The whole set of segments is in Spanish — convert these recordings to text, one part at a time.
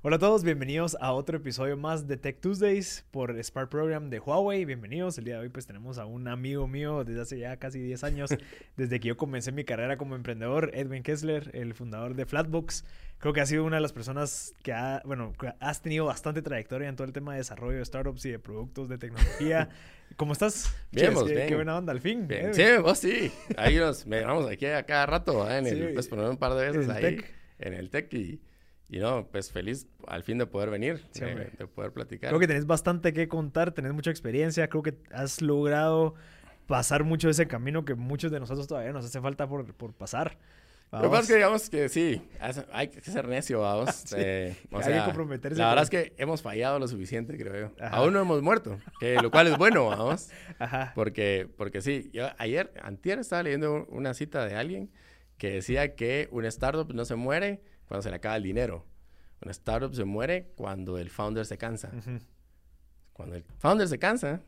Hola a todos, bienvenidos a otro episodio más de Tech Tuesdays por Spark Program de Huawei. Bienvenidos. El día de hoy pues tenemos a un amigo mío desde hace ya casi 10 años, desde que yo comencé mi carrera como emprendedor, Edwin Kessler, el fundador de Flatbox. Creo que ha sido una de las personas que ha, bueno, has tenido bastante trayectoria en todo el tema de desarrollo de startups y de productos de tecnología. ¿Cómo estás? Bien, qué, bien. qué buena onda, al fin. Bien. Sí, vos sí. Ahí nos vamos aquí a cada rato, ¿eh? en el, pues poner un par de veces ahí tech. en el tech y, y no, pues feliz al fin de poder venir, Sí, de, poder platicar. Creo que tenés bastante que contar, tenés mucha experiencia, creo que has logrado pasar mucho de ese camino que muchos de nosotros todavía nos hace falta por, por pasar. Lo que pasa es que digamos que sí, hay que ser necio, vamos. Sí. Eh, o Hay que comprometerse La con- verdad es que hemos fallado lo suficiente, creo yo. Ajá. Aún no hemos muerto, que, lo cual es bueno, vamos. Ajá. Porque, porque sí, yo ayer, antier estaba leyendo una cita de alguien que decía que una startup no se muere cuando se le acaba el dinero. Una startup se muere cuando el founder se cansa. Ujú. Cuando el founder se cansa,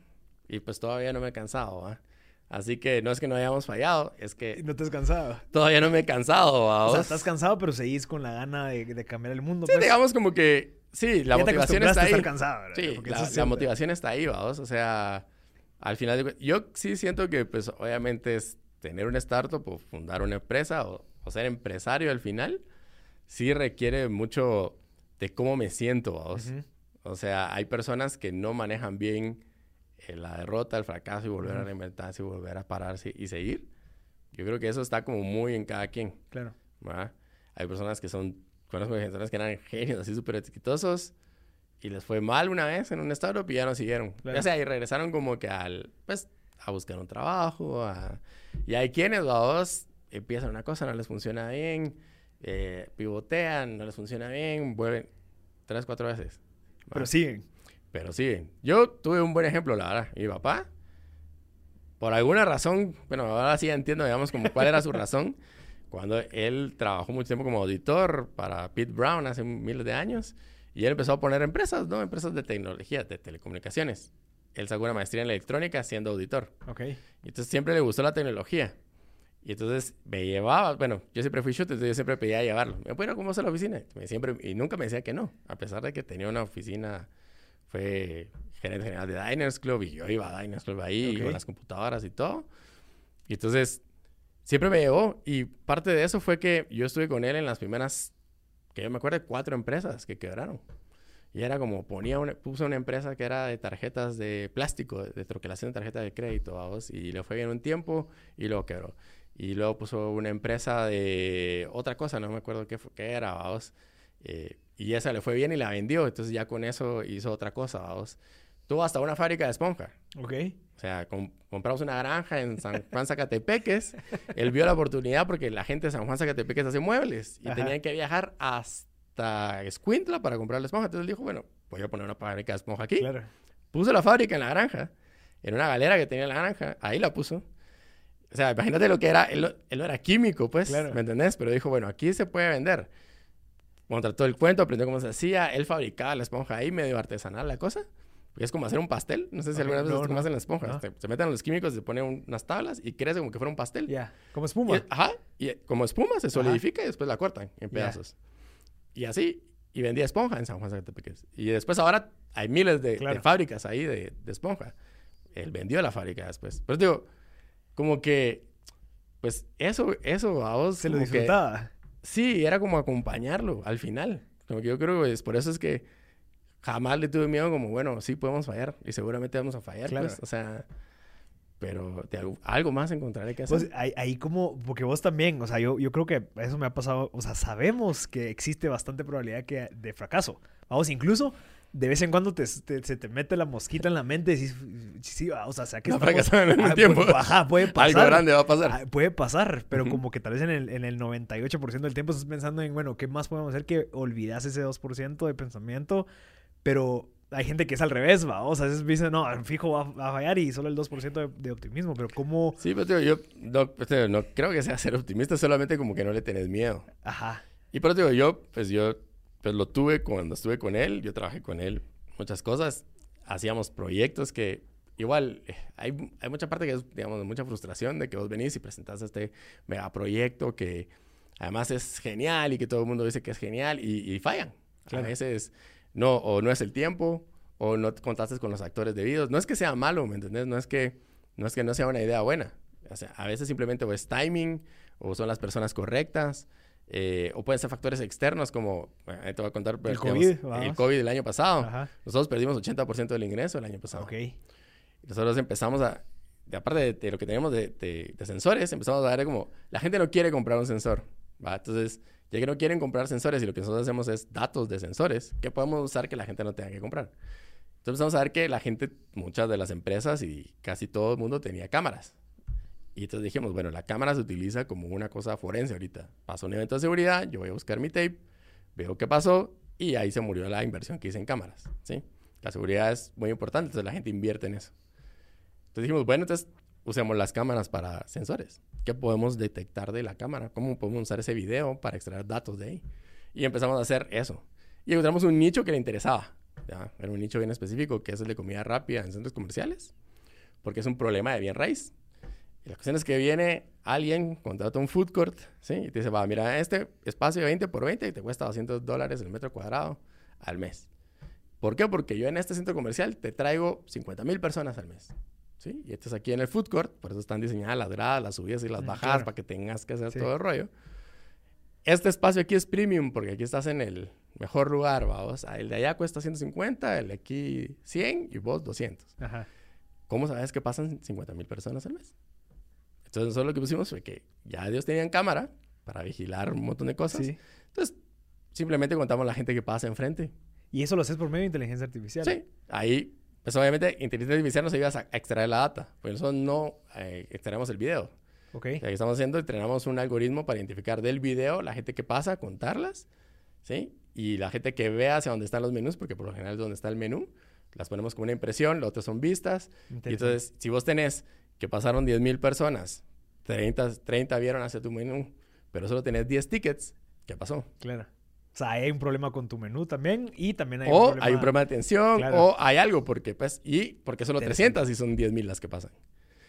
y pues todavía no me he cansado, ¿va? Así que no es que no hayamos fallado, es que No te has cansado. todavía no me he cansado, ¿va? O sea, estás cansado, pero seguís con la gana de, de cambiar el mundo. Sí, pues. digamos como que, sí, la Ya motivación está a ahí. estar cansado, ¿verdad? Sí, la, motivación está ahí, vamos. O sea, al final, de yo sí siento que, pues, obviamente es tener una startup o fundar una empresa o, o ser empresario al final, sí requiere mucho de cómo me siento. Ujú. O sea, hay personas que no manejan bien eh, la derrota, el fracaso y volver a reinventarse y volver a pararse y seguir. Yo creo que eso está como muy en cada quien. Claro. ¿verdad? Hay personas que son, conozco personas que eran genios así súper exitosos y les fue mal una vez en un startup y ya no siguieron. Claro. O sea, y regresaron como que al, pues, a buscar un trabajo. a- Y hay quienes, dos, empiezan una cosa, no les funciona bien, eh, pivotean, no les funciona bien, vuelven tres, cuatro veces. Pero ¿verdad? siguen. Pero sí, yo tuve un buen ejemplo, la verdad. Mi papá, por alguna razón, bueno, ahora sí entiendo, digamos, como cuál era su razón. Cuando él trabajó mucho tiempo como auditor para Pete Brown hace miles de años, y él empezó a poner empresas, ¿no? Empresas de tecnología, de telecomunicaciones. Él sacó una maestría en electrónica siendo auditor. Ok. Y entonces siempre le gustó la tecnología. Y entonces me llevaba, bueno, yo siempre fui shooter, entonces yo siempre pedía llevarlo. Me bueno, ¿cómo está la oficina? Me siempre, y nunca me decía que no, a pesar de que tenía una oficina, fue gerente general de Diners Club y yo iba a Diners Club ahí Ok. con las computadoras y todo. Y entonces siempre me llevó y parte de eso fue que yo estuve con él en las primeras, que yo me acuerdo, cuatro empresas que quebraron. Y era como ponía una, puso una empresa que era de tarjetas de plástico, de troquelación de tarjeta de crédito, vamos, y le fue bien un tiempo y luego quebró. Y luego puso una empresa de otra cosa, no me acuerdo qué, fu- qué era, vamos. Eh, y esa le fue bien y la vendió, entonces ya con eso hizo otra cosa, vamos. Tuvo hasta una fábrica de esponja. Ok. O sea, com- compramos una granja en San Juan Zacatepeques. Él vio la oportunidad porque la gente de San Juan Zacatepeques hace muebles y Ajá. tenían que viajar hasta Escuintla para comprar la esponja. Entonces él dijo, bueno, voy a poner una fábrica de esponja aquí. Claro. Puso la fábrica en la granja, en una galera que tenía en la granja. Ahí la puso. O sea, imagínate lo que era. Él, él era químico, pues, Claro. ¿me entendés? Pero dijo, bueno, aquí se puede vender. Contrató el cuento, aprendió cómo se hacía. Él fabricaba la esponja ahí, medio artesanal la cosa. Es como hacer un pastel. No sé si Ok, alguna vez no, visto cómo no. hacen las esponjas. No. Se, se meten los químicos, se ponen un- unas tablas y crece como que fuera un pastel. Ya. Como Y- espuma. ajá. Y eh, como espuma se solidifica y después la cortan en pedazos. Y así. Y vendía esponja en San Juan Zacatepeques. Y después ahora hay miles de, de Claro. fábricas ahí de, de esponja. Él vendió la fábrica después. Pero digo, como que, pues eso, eso a vos Se lo como que- disfrutaba. sí, era como acompañarlo al final. Como que yo creo que es por eso es que jamás le tuve miedo como, bueno, sí podemos fallar y seguramente vamos a fallar, Claro. pues. O sea, pero de algo, algo más encontraré que hacer. Pues ahí, ahí como, porque vos también, o sea, yo, yo creo que eso me ha pasado, o sea, sabemos que existe bastante probabilidad que, de fracaso. Vamos, incluso de vez en cuando te, te- se te mete la mosquita en la mente y decís, sí, o sea, sea que No estamos- en un Ah, tiempo. pues, ajá, puede pasar. algo grande va a pasar. Ah, Puede pasar, pero Ujú. como que tal vez en el, en el 98% del tiempo estás pensando en, bueno, ¿qué más podemos hacer que olvidas ese 2% de pensamiento? Pero hay gente que es al revés, va. O sea, a veces dicen, no, fijo va, va a fallar y solo el 2% de, de optimismo. Pero ¿cómo? Sí, pero digo, yo no, pues, digo, no creo que sea ser optimista, solamente como que no le tenés miedo. Ajá. Y pero digo, yo, pues yo, pues lo tuve cuando estuve con él, yo trabajé con él muchas cosas, hacíamos proyectos que igual eh, hay, hay mucha parte que es, digamos, mucha frustración de que vos venís y presentás este megaproyecto que además es genial y que todo el mundo dice que es genial y, y fallan. A veces no, o no es el tiempo, o no te contaste con los actores debidos. No es que sea malo, ¿me entendés? No es que no, es que no sea una idea buena. O sea, a veces simplemente o es timing, o son las personas correctas, eh, o pueden ser factores externos como, te voy a contar, el, COVID, el COVID del año pasado. Nosotros perdimos 80% del ingreso el año pasado. Ok. Nosotros empezamos a, de, aparte de, lo que teníamos de, de, sensores, empezamos a ver como, la gente no quiere comprar un sensor, ¿va? Entonces, ya que no quieren comprar sensores y lo que nosotros hacemos es datos de sensores que podemos usar que la gente no tenga que comprar. Entonces empezamos a ver que la gente, muchas de las empresas y casi todo el mundo tenía cámaras. Y entonces dijimos, bueno, la cámara se utiliza como una cosa forense ahorita. Pasó un evento de seguridad, yo voy a buscar mi tape, veo qué pasó y ahí se murió la inversión que hice en cámaras, ¿sí? La seguridad es muy importante, entonces la gente invierte en eso. Entonces dijimos, bueno, entonces usemos las cámaras para sensores. ¿Qué podemos detectar de la cámara? ¿Cómo podemos usar ese video para extraer datos de ahí? Y empezamos a hacer eso. Y encontramos un nicho que le interesaba. Era un nicho bien específico, que es el de comida rápida en centros comerciales, porque es un problema de bien raíz. Y la cuestión es que viene alguien, contrata un food court, ¿sí? Y te dice, va, mira, este espacio de 20 por 20 y te cuesta 200 dólares el metro cuadrado al mes. ¿Por qué? Porque yo en este centro comercial te traigo 50 mil personas al mes. ¿sí? Y estás aquí en el food court, por eso están diseñadas las gradas, las subidas y las mm, bajadas para que tengas que hacer todo el rollo. Este espacio aquí es premium porque aquí estás en el mejor lugar, vamos. El de allá cuesta 150, el de aquí 100 y vos 200. Ajá. ¿Cómo sabes que pasan 50 mil personas al mes? Entonces nosotros lo que pusimos fue que ya ellos tenían cámara para vigilar un montón de cosas. Entonces simplemente contamos la gente que pasa enfrente. ¿Y eso lo haces por medio de inteligencia artificial? Sí. Ahí pues obviamente inteligencia artificial nos ayuda a extraer la data, por eso no eh, extraemos el video. Ok. Lo que estamos haciendo, entrenamos un algoritmo para identificar del video la gente que pasa, contarlas, ¿sí? Y la gente que vea hacia dónde están los menús, porque por lo general es donde está el menú, las ponemos como una impresión, las otras son vistas. Y entonces, si vos tenés que pasaron 10.000 personas, 30, 30 vieron hacia tu menú, pero solo tenés 10 tickets, ¿qué pasó? Claro. O sea, hay un problema con tu menú también y también hay o un problema... hay un problema de atención o hay algo porque pues y porque solo 300 y son 10.000 las que pasan.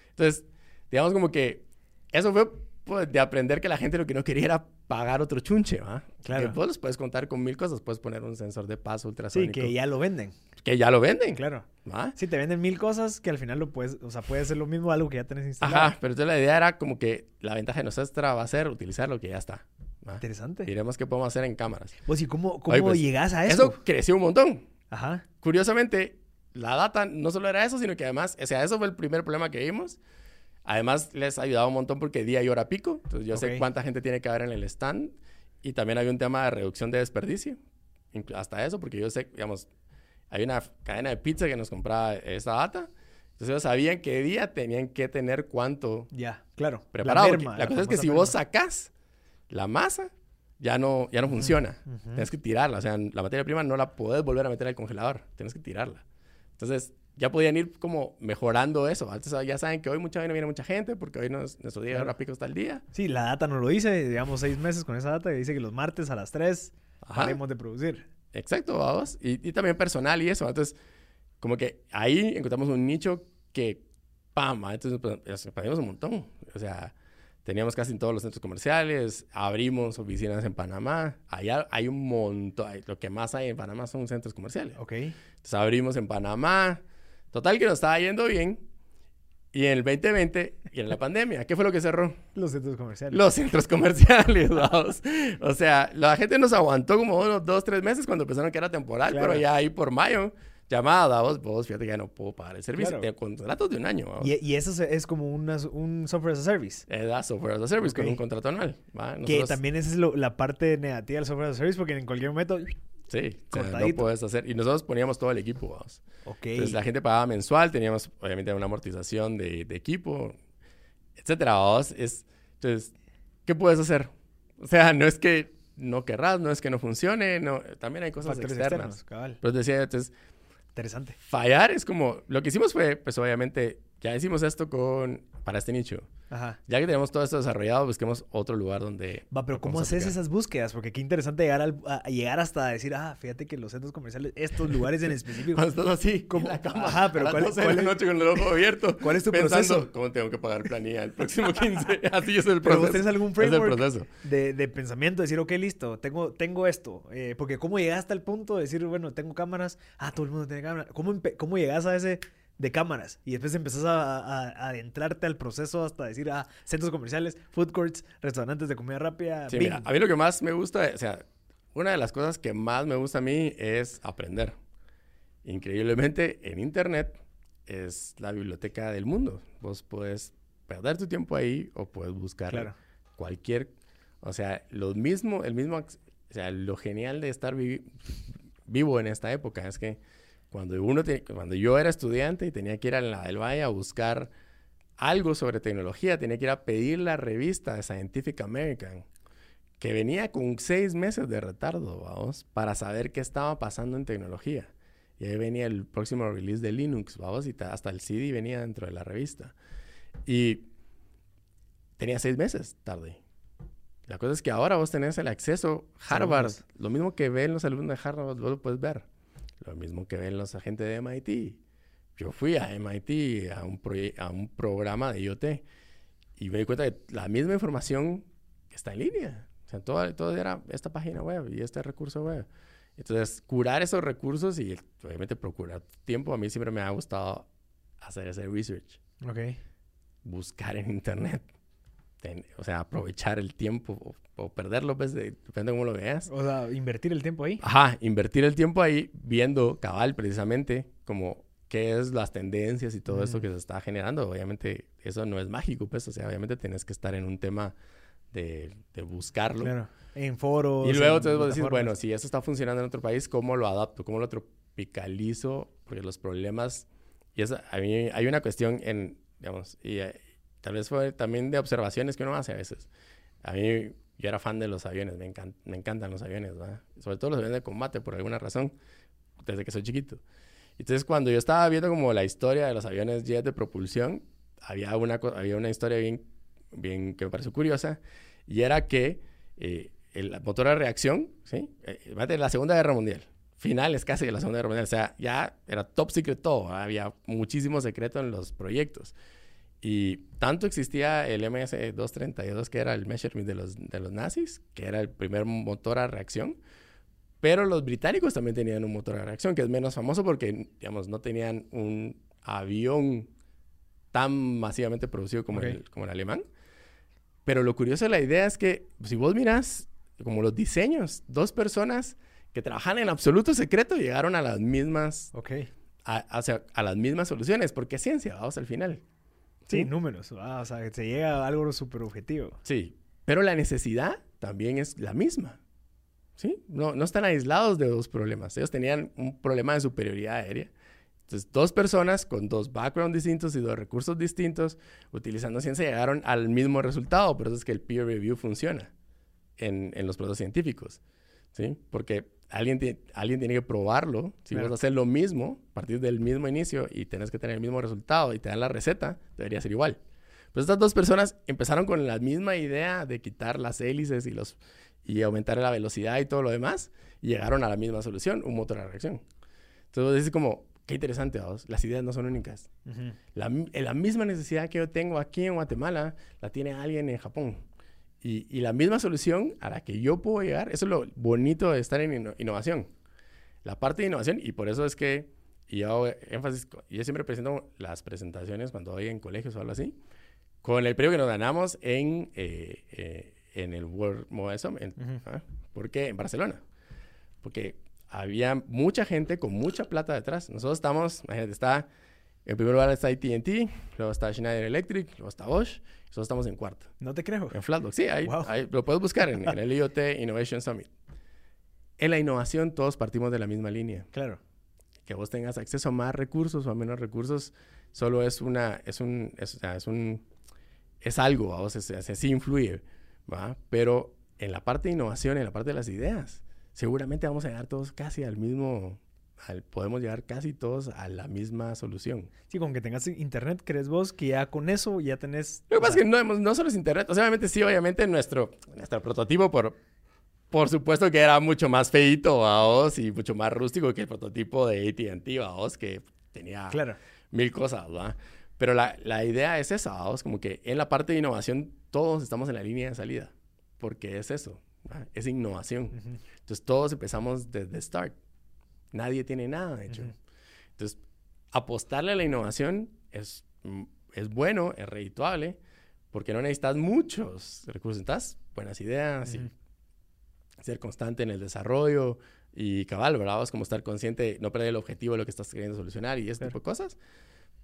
Entonces, digamos como que eso fue pues, de aprender que la gente lo que no quería era pagar otro chunche, ¿va? Claro. Que vos puedes contar con mil cosas, puedes poner un sensor de paso ultrasónico. Sí, que ya lo venden. Que ya lo venden. Claro. ¿va? Sí, te venden mil cosas que al final lo puedes, o sea, puede ser lo mismo algo que ya tenés instalado. Ajá, pero entonces la idea era como que la ventaja de nuestra va a ser utilizar lo que ya está. Interesante. Diremos qué podemos hacer en cámaras. Pues, ¿y cómo, cómo pues, llegas a eso? Eso creció un montón. Ajá. Curiosamente, la data no solo era eso, sino que además, o sea, eso fue el primer problema que vimos. Además, les ha ayudado un montón porque día y hora pico. Entonces, yo sé cuánta gente tiene que haber en el stand. Y también había un tema de reducción de desperdicio. Hasta eso, porque yo sé, digamos, hay una cadena de pizza que nos compraba esa data. Entonces, ellos sabían qué día tenían que tener cuánto. Ya, claro. Preparado. La, cosa es que si vos sacás la masa ya no, ya no funciona. Tienes que tirarla. O sea, la materia prima no la puedes volver a meter al congelador. Tienes que tirarla. Entonces, ya podían ir como mejorando eso. Antes ya saben que hoy mucha no viene mucha gente porque hoy nuestro día claro. pico está el día. Sí, la data no lo dice. Digamos, seis meses con esa data y dice que los martes a las tres haremos de producir. Exacto, vamos. Y, y, también personal y eso. Entonces, como que ahí encontramos un nicho que, ¡pam! Entonces, nos perdimos un montón. O sea, Teníamos casi en todos los centros comerciales, abrimos oficinas en Panamá. Allá hay un montón, lo que más hay en Panamá son centros comerciales. Ok. Entonces abrimos en Panamá. Total que nos estaba yendo bien. Y en el 2020, y en la pandemia, ¿qué fue lo que cerró? Los centros comerciales. Los centros comerciales, vamos. O sea, la gente nos aguantó como unos dos, tres meses cuando pensaron que era temporal, pero ya ahí por mayo llamada, vos, vos, fíjate que ya no puedo pagar el servicio. Claro. contratos de un año. ¿Y, eso es como un software as a service. Es software as a service con un contrato anual. Que también esa es la parte negativa del software as a service porque en cualquier momento... Sí, no puedes hacer. Y nosotros poníamos todo el equipo, vamos. Entonces la gente pagaba mensual, teníamos obviamente una amortización de, equipo, etcétera, vamos. Es, entonces, ¿qué puedes hacer? O sea, no es que no querrás, no es que no funcione, no, también hay cosas externas. Externos, Pero decía, entonces, Interesante. Fallar es como, lo que hicimos fue, pues obviamente, ya hicimos esto con, para este nicho. Ajá. Ya que tenemos todo esto desarrollado, busquemos otro lugar donde... Va, pero ¿cómo haces esas búsquedas? Porque qué interesante llegar, al- a, llegar hasta decir, ah, fíjate que los centros comerciales, estos lugares en específico. Cuando estás así, cama, Ajá, pero a las ¿cuál- 12 de cuál la es- noche con el ojo abierto. ¿Cuál es tu pensando, proceso? ¿Cómo tengo que pagar planilla el próximo 15? así es el proceso. Pero vos tenés algún Es el framework proceso. de, de pensamiento, decir, ok, listo, tengo, tengo esto. Eh, porque ¿cómo llegaste al punto de decir, bueno, tengo cámaras? Ah, todo el mundo tiene cámaras. ¿Cómo, cómo llegas a ese de cámaras? Y después empezás a, a- a adentrarte al proceso hasta decir, ah, centros comerciales, food courts, restaurantes de comida rápida. Sí, mira, a mí lo que más me gusta, o sea, una de las cosas que más me gusta a mí es aprender. Increíblemente, en Internet es la biblioteca del mundo. Vos puedes perder tu tiempo ahí o puedes buscar Claro. cualquier, o sea, lo mismo, el mismo, o sea, lo genial de estar vi- vivo en esta época es que cuando uno, te- cuando yo era estudiante y tenía que ir a la del Valle a buscar algo sobre tecnología, tenía que ir a pedir la revista de Scientific American, que venía con seis meses de retardo, vamos, para saber qué estaba pasando en tecnología. Y ahí venía el próximo release de Linux, vamos, y ta- hasta el CD venía dentro de la revista. Y tenía seis meses tarde. La cosa es que ahora vos tenés el acceso Harvard, lo mismo que ven los alumnos de Harvard, vos lo puedes ver. Lo mismo que ven los agentes de MIT. Yo fui a MIT a un, a un programa de IoT y me di cuenta que la misma información está en línea. O sea, todo, todo era esta página web y este recurso web. Entonces, curar esos recursos y obviamente procurar tiempo, a mí siempre me ha gustado hacer ese research, Ok. buscar en internet. Ten- o sea, aprovechar el tiempo o, o perderlo, pues, de- depende de cómo lo veas. O sea, invertir el tiempo ahí. Ajá, invertir el tiempo ahí viendo cabal precisamente como qué es las tendencias y todo esto Mm. que se está generando. Obviamente eso no es mágico, pues, o sea, obviamente tienes que estar en un tema de, de buscarlo. Claro. En foros. Y luego en entonces vos decís, bueno, si esto está funcionando en otro país, ¿cómo lo adapto? ¿Cómo lo tropicalizo? Porque los problemas... Y eso, a mí hay una cuestión en, digamos, y tal vez fue también de observaciones que uno hace a veces. A mí, yo era fan de los aviones, me, encan- me encantan los aviones. Sobre todo los aviones de combate, por alguna razón, desde que soy chiquito. Entonces, cuando yo estaba viendo como la historia de los aviones jet de propulsión, había una, había una historia bien, bien que me pareció curiosa, y era que eh, el motor de reacción, ¿sí? Eh, la Segunda Guerra Mundial, finales casi de la Segunda Guerra Mundial, o sea, ya era top secret todo, había muchísimo secreto en los proyectos. Y tanto existía el MS-232, que era el Messerschmitt de los, de los nazis, que era el primer motor a reacción, pero los británicos también tenían un motor a reacción, que es menos famoso porque, digamos, no tenían un avión tan masivamente producido como, el, como el alemán. Pero lo curioso de la idea es que si vos mirás como los diseños, dos personas que trabajan en absoluto secreto llegaron a las mismas, a, a- a las mismas soluciones, porque es ciencia, vamos al final. Sí, números. Ah, o sea, se llega a algo súper objetivo. Sí, pero la necesidad también es la misma. ¿Sí? No, no están aislados de dos problemas. Ellos tenían un problema de superioridad aérea. Entonces, dos personas con dos backgrounds distintos y dos recursos distintos, utilizando ciencia, llegaron al mismo resultado. Por eso es que el peer review funciona en, en los procesos científicos. ¿Sí? Porque alguien, alguien tiene que probarlo. Si Claro. vas a hacer lo mismo, a partir del mismo inicio y tenés que tener el mismo resultado y te dan la receta, debería ser igual. Pues estas dos personas empezaron con la misma idea de quitar las hélices y, los, y aumentar la velocidad y todo lo demás, y llegaron a la misma solución, un motor a reacción. Entonces es como, qué interesante, vamos, las ideas no son únicas. La, mi- eh, la misma necesidad que yo tengo aquí en Guatemala, la tiene alguien en Japón. Y, y la misma solución a la que yo puedo llegar, eso es lo bonito de estar en inno- innovación. La parte de innovación, y por eso es que y yo hago énfasis, yo siempre presento las presentaciones cuando voy en colegios o algo así, con el premio que nos ganamos en, eh, eh, en el World Mobile Summit. Ujú. ¿ah? ¿Por qué? En Barcelona. Porque había mucha gente con mucha plata detrás. Nosotros estamos, imagínate, está, en primer lugar está AT&T, luego está Schneider Electric, luego está Bosch, nosotros estamos en cuarto, No te creo. en Flatbox. Sí, ahí, Wow. ahí lo puedes buscar en, en el IoT Innovation Summit. En la innovación todos partimos de la misma línea. Claro. Que vos tengas acceso a más recursos o a menos recursos, solo es una, es un, es, o sea, es un, es algo, vamos, es, es- sí influye, ¿va? Pero en la parte de innovación, en la parte de las ideas, seguramente vamos a llegar todos casi al mismo, al- podemos llegar casi todos a la misma solución. Sí, con que tengas internet, ¿crees vos que ya con eso ya tenés... Lo que pasa es que no, no solo es internet, o sea, obviamente sí, obviamente nuestro, nuestro prototipo, por, por supuesto que era mucho más feito, vos, y mucho más rústico que el prototipo de AT&T, vos, que tenía Claro. mil cosas, ¿va? Pero la, la idea es esa, vamos, como que en la parte de innovación todos estamos en la línea de salida, porque es eso, ¿va? es innovación. Ujú, Entonces todos empezamos desde start. Nadie tiene nada, de hecho. Ujú. Entonces, apostarle a la innovación es, es bueno, es redituable, porque no necesitas muchos recursos. Necesitas buenas ideas Ujú. y ser constante en el desarrollo y cabal, ¿verdad? Es como estar consciente no perder el objetivo de lo que estás queriendo solucionar y ese Claro. tipo de cosas.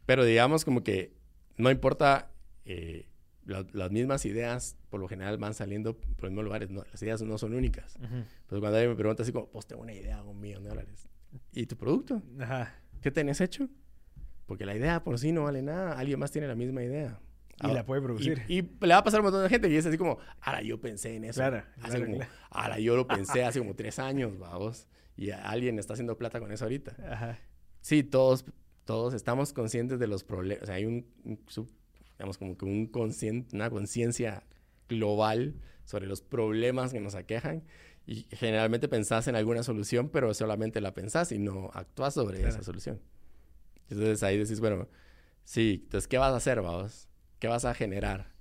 Pero digamos como que no importa, eh, la- las mismas ideas por lo general van saliendo por los mismos lugares. No, las ideas no son únicas. Ujú. Pues cuando alguien me pregunta así como, pues tengo una idea, un millón de dólares. ¿Y tu producto? Ajá. ¿Qué tenés hecho? Porque la idea por sí no vale nada. Alguien más tiene la misma idea. Y la puede producir. Y, y le va a pasar a un montón de gente y es así como, ahora yo pensé en eso. Claro, Hace claro, como, claro. ahora yo lo pensé hace como tres años, vamos. Y alguien está haciendo plata con eso ahorita. Ajá. Sí, todos, todos estamos conscientes de los problemas. O sea, hay un, un sub- digamos, como que un conscien- una conciencia global sobre los problemas que nos aquejan. Y generalmente pensás en alguna solución, pero solamente la pensás y no actúas sobre Claro. esa solución. Entonces ahí decís, bueno, sí, entonces, ¿qué vas a hacer, vamos? ¿Qué vas a generar?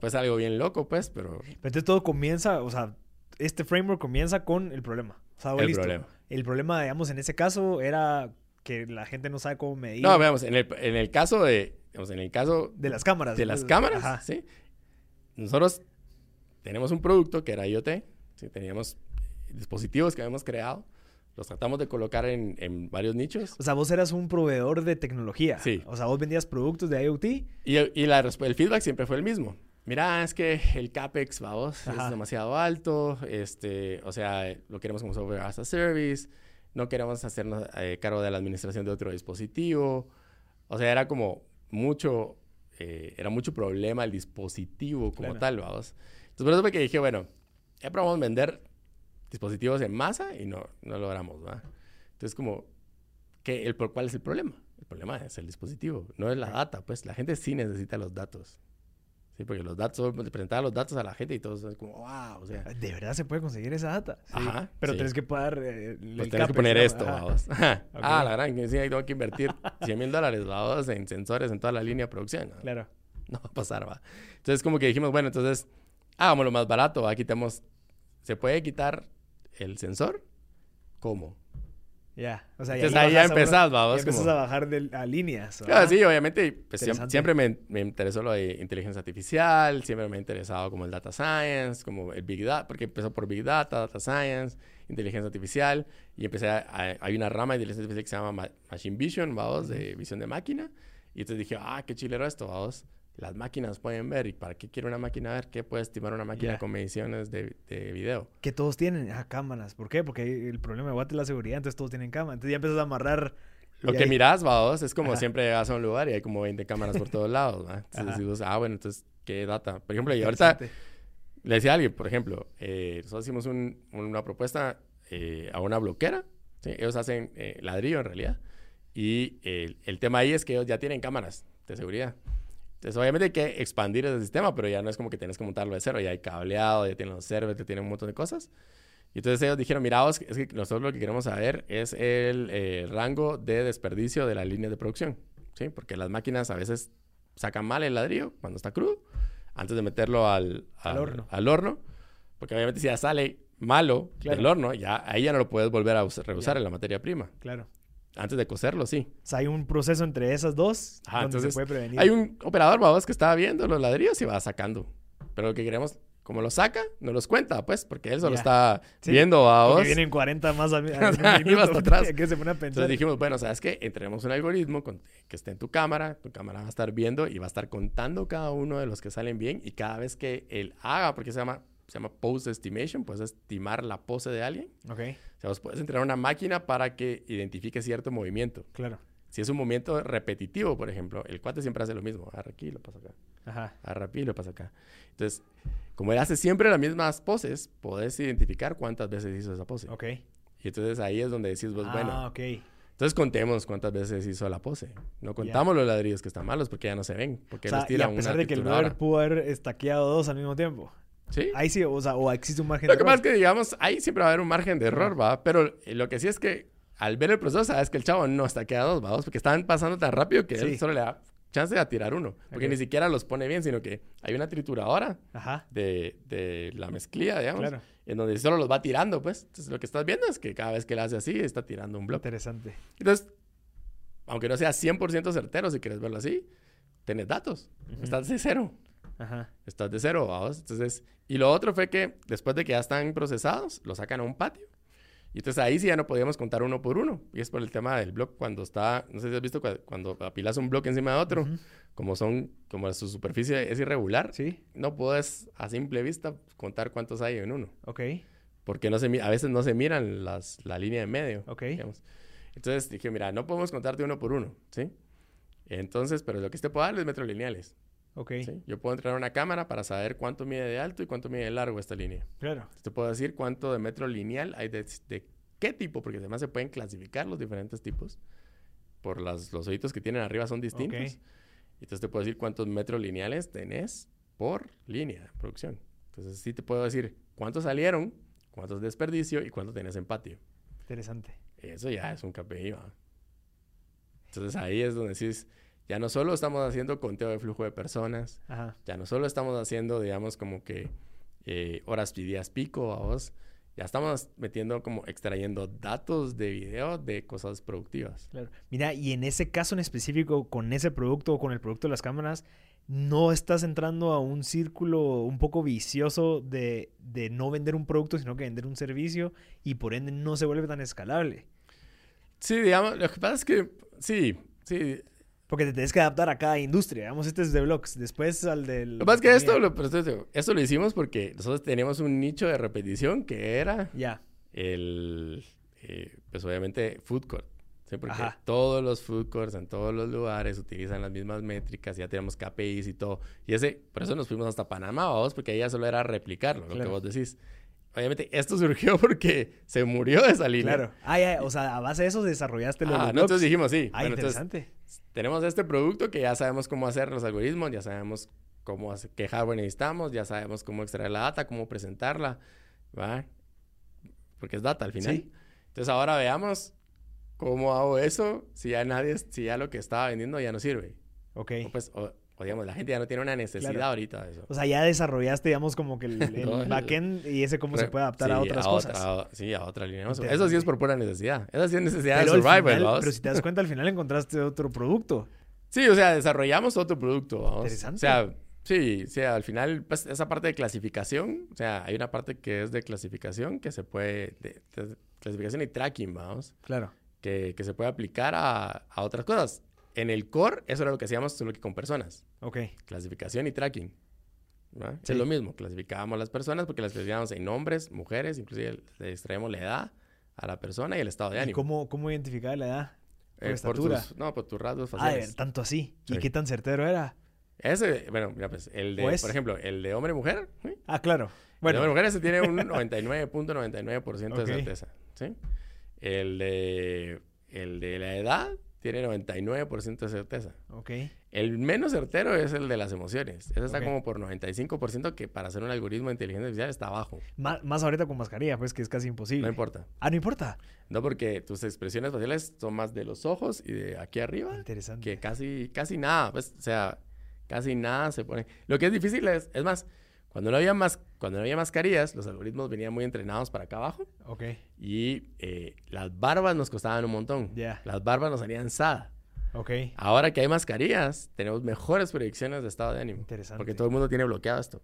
Pues algo bien loco, pues, pero Pero entonces todo comienza, o sea, este framework comienza con el problema. O sea, el listo. problema. El problema, digamos, en ese caso era que la gente no sabe cómo medir No, veamos, en el, en el caso de, digamos, en el caso de las cámaras. de las cámaras, Ajá. ¿sí? Nosotros tenemos un producto que era IoT, ¿sí? Teníamos dispositivos que habíamos creado, los tratamos de colocar en, en varios nichos. O sea, vos eras un proveedor de tecnología. Sí. O sea, vos vendías productos de IoT. Y, y la el feedback siempre fue el mismo. Mira, es que el CAPEX, vamos, Ajá. es demasiado alto, este, o sea, lo queremos como software as a service, no queremos hacernos eh, cargo de la administración de otro dispositivo. O sea, era como mucho, eh, era mucho problema el dispositivo como Claro. tal, vamos. Entonces, por eso fue que dije, bueno, ya probamos vender dispositivos en masa y no, no logramos, ¿va? Entonces, como, ¿qué, el, ¿cuál es el problema? El problema es el dispositivo, no es la data, pues la gente sí necesita los datos. Sí, porque los datos, le presentaba los datos a la gente y todos es como, wow, o sea, De verdad se puede conseguir esa data. Sí. Ajá, Pero sí. tienes que pagar. eh, el pues tienes que poner esto, vamos. Ajá. Ok. Ah, la gran, que sí, tengo que invertir 100 mil dólares, vamos, en sensores en toda la línea de producción. ¿no? Claro. no va a pasar, va. Entonces, como que dijimos, bueno, entonces, hagámoslo más barato, va, quitemos, ¿se puede quitar el sensor? ¿Cómo? Ya. O sea, Entonces ahí ya empezás, empiezas como- a bajar de, a líneas. Claro, sí, obviamente, pues, siempre me, me interesó lo de inteligencia artificial, siempre me ha interesado como el data science, como el big data, porque empezó por big data, data science, inteligencia artificial, y empecé a, a- hay una rama de inteligencia artificial que se llama ma- machine vision, vamos, de visión de máquina, y entonces dije, ah, qué chilero esto, vamos, las máquinas pueden ver, ¿y para qué quiere una máquina ver? ¿Qué puede estimar una máquina con mediciones de, de video? Que todos tienen ah, cámaras. ¿Por qué? Porque el problema de Watt es la seguridad, entonces todos tienen cámara. Entonces ya empiezas a amarrar. Lo que ahí- mirás, vamos, es como Ajá. siempre llegas a un lugar y hay como 20 cámaras por todos lados. Entonces dices, ah, bueno, entonces, ¿qué data? Por ejemplo, y ahorita le decía a alguien, por ejemplo, eh, nosotros hicimos un- una propuesta eh, a una bloquera, ¿sí? ellos hacen eh, ladrillo en realidad, y el tema ahí es que ellos ya tienen cámaras de seguridad. Entonces, obviamente hay que expandir ese sistema, pero ya no es como que tienes que montarlo de cero, ya hay cableado, ya tienen los servers, ya tienen un montón de cosas. Y entonces ellos dijeron, mira, vos, es que nosotros lo que queremos saber es el eh, rango de desperdicio de la línea de producción, ¿sí? Porque las máquinas a veces sacan mal el ladrillo cuando está crudo, antes de meterlo al, Al horno. al horno, porque obviamente si ya sale malo Claro. del horno, ya ahí ya no lo puedes volver a us- reusar Ya. en la materia prima. Claro. Antes de cocerlo, sí. O sea, hay un proceso entre esas dos Ajá, donde entonces, se puede prevenir. Hay un operador, vamos, que estaba viendo los ladrillos y va sacando. Pero lo que queremos, como los saca, no los cuenta, pues, porque él solo está Sí, viendo, Porque vamos. vienen 40 más a, a, minuto, hasta atrás. que se pone a pensar. Entonces dijimos, bueno, ¿sabes qué? Entrenemos un algoritmo con- que esté en tu cámara, tu cámara va a estar viendo y va a estar contando cada uno de los que salen bien y cada vez que él haga, porque se llama, se llama pose estimation, puedes estimar la pose de alguien. Ok, O sea, vos puedes entrenar una máquina para que identifique cierto movimiento. claro. Si es un movimiento repetitivo, por ejemplo, el cuate siempre hace lo mismo. Agarra aquí y lo pasa acá. Ajá. Agarra aquí y lo pasa acá. Entonces, como él hace siempre las mismas poses, podés identificar cuántas veces hizo esa pose. Ok. Y entonces ahí es donde decís vos, ah, bueno, ok. entonces contemos cuántas veces hizo la pose. No contamos los ladrillos que están malos porque ya no se ven. Porque O sea, los y a pesar una de que el brother pudo haber estaqueado dos al mismo tiempo. Sí. Ahí sí, o sea, o existe un margen Lo de que pasa es error. que, digamos, ahí siempre va a haber un margen de error, ¿va? Pero eh, lo que sí es que al ver el proceso, sabes que el chavo no está quedado, ¿va? Porque estaban pasando tan rápido que Sí. él solo le da chance de tirar uno. Porque ni siquiera los pone bien, sino que hay una trituradora Ajá, de, de la mezclilla, digamos, claro. en donde solo los va tirando, pues. Entonces, lo que estás viendo es que cada vez que le hace así, está tirando un bloque. Interesante. Entonces, aunque no sea 100% certero, si quieres verlo así, tenés datos. Estás de cero. Ajá. Estás de cero, vamos. Entonces, y lo otro fue que después de que ya están procesados, los sacan a un patio. Y entonces ahí sí ya no podíamos contar uno por uno. Y es por el tema del bloque cuando está, no sé si has visto cua- cuando apilas un bloque encima de otro, como son, como su superficie es irregular, Sí, no puedes a simple vista contar cuántos hay en uno. ok, Porque no se, a veces no se miran las, la línea de medio. ok. digamos. Entonces dije, mira, no podemos contarte uno por uno, ¿sí? Entonces, pero lo que te puedo dar es metros lineales. Ok, ¿sí? Yo puedo entrenar una cámara para saber cuánto mide de alto y cuánto mide de largo esta línea. claro. Te puedo decir cuánto de metro lineal hay de, de qué tipo, porque además se pueden clasificar los diferentes tipos. Por las, los ojitos que tienen arriba son distintos. Ok. Entonces te puedo decir cuántos metros lineales tenés por línea de producción. Entonces sí te puedo decir cuántos salieron, cuántos desperdicio y cuánto tenés en patio. Interesante. Eso ya es un KPI, ¿va? Entonces ahí es donde decís, ya no solo estamos haciendo conteo de flujo de personas, Ajá. ya no solo estamos haciendo, digamos, como que eh, horas y días pico a vos, ya estamos metiendo como extrayendo datos de video de cosas productivas. Claro. Mira, y en ese caso en específico, con ese producto o con el producto de las cámaras, no estás entrando a un círculo un poco vicioso de, de no vender un producto, sino que vender un servicio y por ende no se vuelve tan escalable. Sí, digamos, lo que pasa es que, sí, sí. Porque te tienes que adaptar a cada industria. Digamos, este es de blogs. Después al del... Lo es que esto lo, esto, esto lo hicimos porque nosotros teníamos un nicho de repetición que era Ya. el, eh, pues obviamente, food court. ¿sí? Porque Ajá. todos los food courts en todos los lugares utilizan las mismas métricas, ya tenemos KPIs y todo. Y ese, por eso nos fuimos hasta Panamá, vos, porque ahí ya solo era replicarlo, lo que Claro. vos decís. Obviamente, esto surgió porque se murió esa línea. Claro. Ah, ya, o sea, a base de eso desarrollaste los Ah, nosotros dijimos, sí. Ah, Bueno, entonces, interesante. Tenemos este producto que ya sabemos cómo hacer los algoritmos, ya sabemos cómo hacer, qué hardware necesitamos, ya sabemos cómo extraer la data, cómo presentarla, ¿va? Porque es data al final. Sí. Entonces ahora veamos cómo hago eso si ya nadie, si ya lo que estaba vendiendo ya no sirve. Ok. O pues, o, o digamos, la gente ya no tiene una necesidad Claro. ahorita de eso. O sea, ya desarrollaste, digamos, como que el, el backend y ese cómo se puede adaptar a otras a cosas. sí, a otra línea. Eso sí es por pura necesidad. Esa sí es necesidad Pero, de al survival, final- pero si te das cuenta, al final encontraste otro producto. Sí, o sea, desarrollamos otro producto, vamos. Interesante. O sea, sí, sí, al final, pues, esa parte de clasificación, o sea, hay una parte que es de clasificación que se puede, de, de clasificación y tracking, vamos, Claro. que, que se puede aplicar a, a otras cosas. En el core, eso era lo que hacíamos solo que con personas, Ok. clasificación y tracking. Sí. Es lo mismo, clasificábamos las personas porque las clasificábamos en hombres, mujeres, inclusive le extraemos la edad a la persona y el estado de ¿Y ánimo. cómo, cómo identificar la edad? Por Eh, estatura. tus, no, por tus rasgos Ah, faciales. ver, tanto así. ¿Y Sí. qué tan certero era? Ese, bueno, mira, pues, el de, Pues. por ejemplo, el de hombre-mujer, ¿sí? Ah, claro. Bueno, el de mujer ese tiene un 99.99% Ok. de certeza, ¿sí? El de, el de la edad tiene 99% de certeza. ok. El menos certero es el de las emociones. Ese está como por 95% que para hacer un algoritmo de inteligencia artificial está abajo. Má- más ahorita con mascarilla, pues que es casi imposible. No importa. Ah, no importa. No porque tus expresiones faciales son más de los ojos y de aquí arriba Interesante. que casi, casi nada, pues, o sea, casi nada se pone. Lo que es difícil es, es más, cuando no había más, cuando no había mascarillas, los algoritmos venían muy entrenados para acá abajo Ok. y eh, las barbas nos costaban un montón. Ya. Las barbas nos harían sada. Ok. Ahora que hay mascarillas, tenemos mejores predicciones de estado de ánimo. Interesante. Porque todo el mundo tiene bloqueado esto.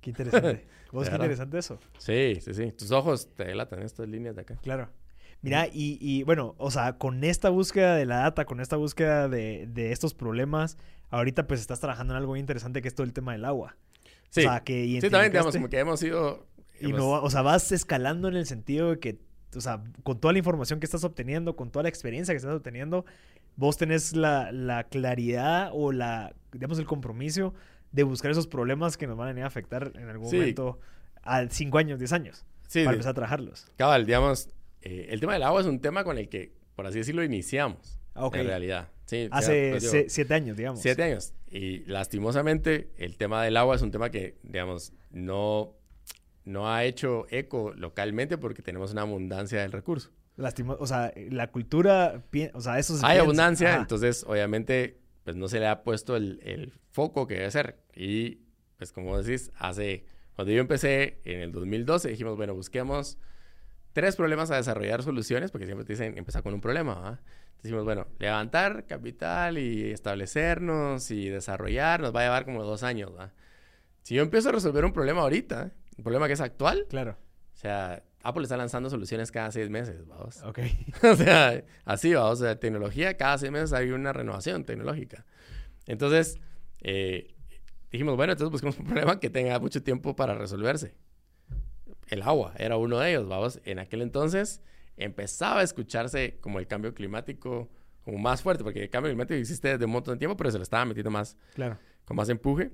Qué interesante. ¿Vos qué interesante eso? Sí, sí, sí. Tus ojos te delatan estas líneas de acá. Claro. Mira, y, y, bueno, o sea, con esta búsqueda de la data, con esta búsqueda de, de estos problemas, ahorita pues estás trabajando en algo muy interesante que es todo el tema del agua. Sí, O sea, que sí también digamos identificaste- como que hemos ido... Y no, o sea, vas escalando en el sentido de que, o sea, con toda la información que estás obteniendo, con toda la experiencia que estás obteniendo, vos tenés la, la claridad o la, digamos, el compromiso de buscar esos problemas que nos van a venir a afectar en algún Sí. momento a 5 años, 10 años, Sí, para empezar a trabajarlos. cabal, digamos, eh, el tema del agua es un tema con el que, por así decirlo, iniciamos. Ok. En realidad. Sí, Hace pues, digo, se- siete años, digamos. Siete años. Y lastimosamente, el tema del agua es un tema que, digamos, no, no ha hecho eco localmente porque tenemos una abundancia del recurso. Lastimo- o sea, la cultura, o sea, eso se Hay piensa. abundancia, Ajá. entonces, obviamente, pues no se le ha puesto el, el foco que debe ser. Y, pues, como decís, hace... Cuando yo empecé en el 2012, dijimos, bueno, busquemos tres problemas a desarrollar soluciones, porque siempre te dicen, empezar con un problema, ¿va? Decimos, bueno, levantar capital y establecernos y desarrollar nos va a llevar como dos años, ¿va? Si yo empiezo a resolver un problema ahorita, un problema que es actual, Claro. o sea, Apple está lanzando soluciones cada seis meses, vamos. Ok. o sea, así va, o sea, tecnología, cada seis meses hay una renovación tecnológica. Entonces, eh, dijimos, bueno, entonces busquemos un problema que tenga mucho tiempo para resolverse. El agua era uno de ellos, vamos. En aquel entonces empezaba a escucharse como el cambio climático como más fuerte, porque el cambio climático existe desde un montón de tiempo, pero se lo estaba metiendo más, Claro. con más empuje.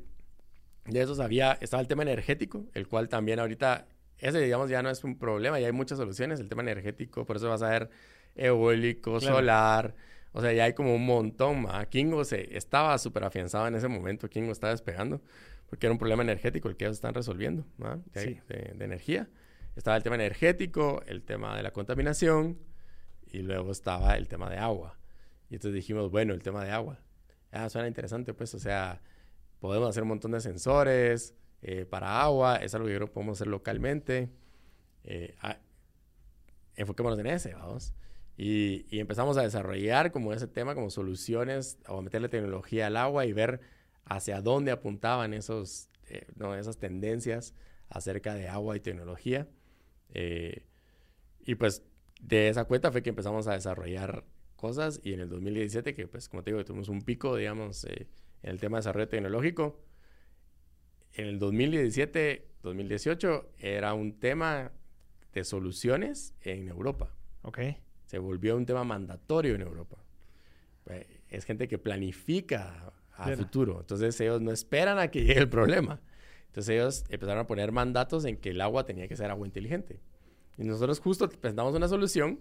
De esos había, estaba el tema energético, el cual también ahorita, ese digamos ya no es un problema, ya hay muchas soluciones, el tema energético, por eso vas a ver eólico, Claro. solar, o sea, ya hay como un montón, ¿ma? Kingo se, estaba súper afianzado en ese momento, Kingo estaba despegando, porque era un problema energético el que ellos están resolviendo, ¿ma? De, Sí. de- de energía. Estaba el tema energético, el tema de la contaminación, y luego estaba el tema de agua. Y entonces dijimos, bueno, el tema de agua. Ah, suena interesante, pues, o sea, podemos hacer un montón de sensores eh, para agua, es algo que creo que podemos hacer localmente. Eh, ah, enfoquémonos en ese, vamos. Y, y empezamos a desarrollar como ese tema, como soluciones, o a meterle tecnología al agua y ver hacia dónde apuntaban esos, eh, no, esas tendencias acerca de agua y tecnología. Eh, y pues de esa cuenta fue que empezamos a desarrollar cosas y en el 2017, que pues como te digo, tuvimos un pico, digamos, eh, en el tema de desarrollo tecnológico. En el 2017, 2018 era un tema de soluciones en Europa. Ok. Se volvió un tema mandatorio en Europa. Eh, Es gente que planifica a futuro. Entonces ellos no esperan a que llegue el problema. Entonces ellos empezaron a poner mandatos en que el agua tenía que ser agua inteligente. Y nosotros justo presentamos una solución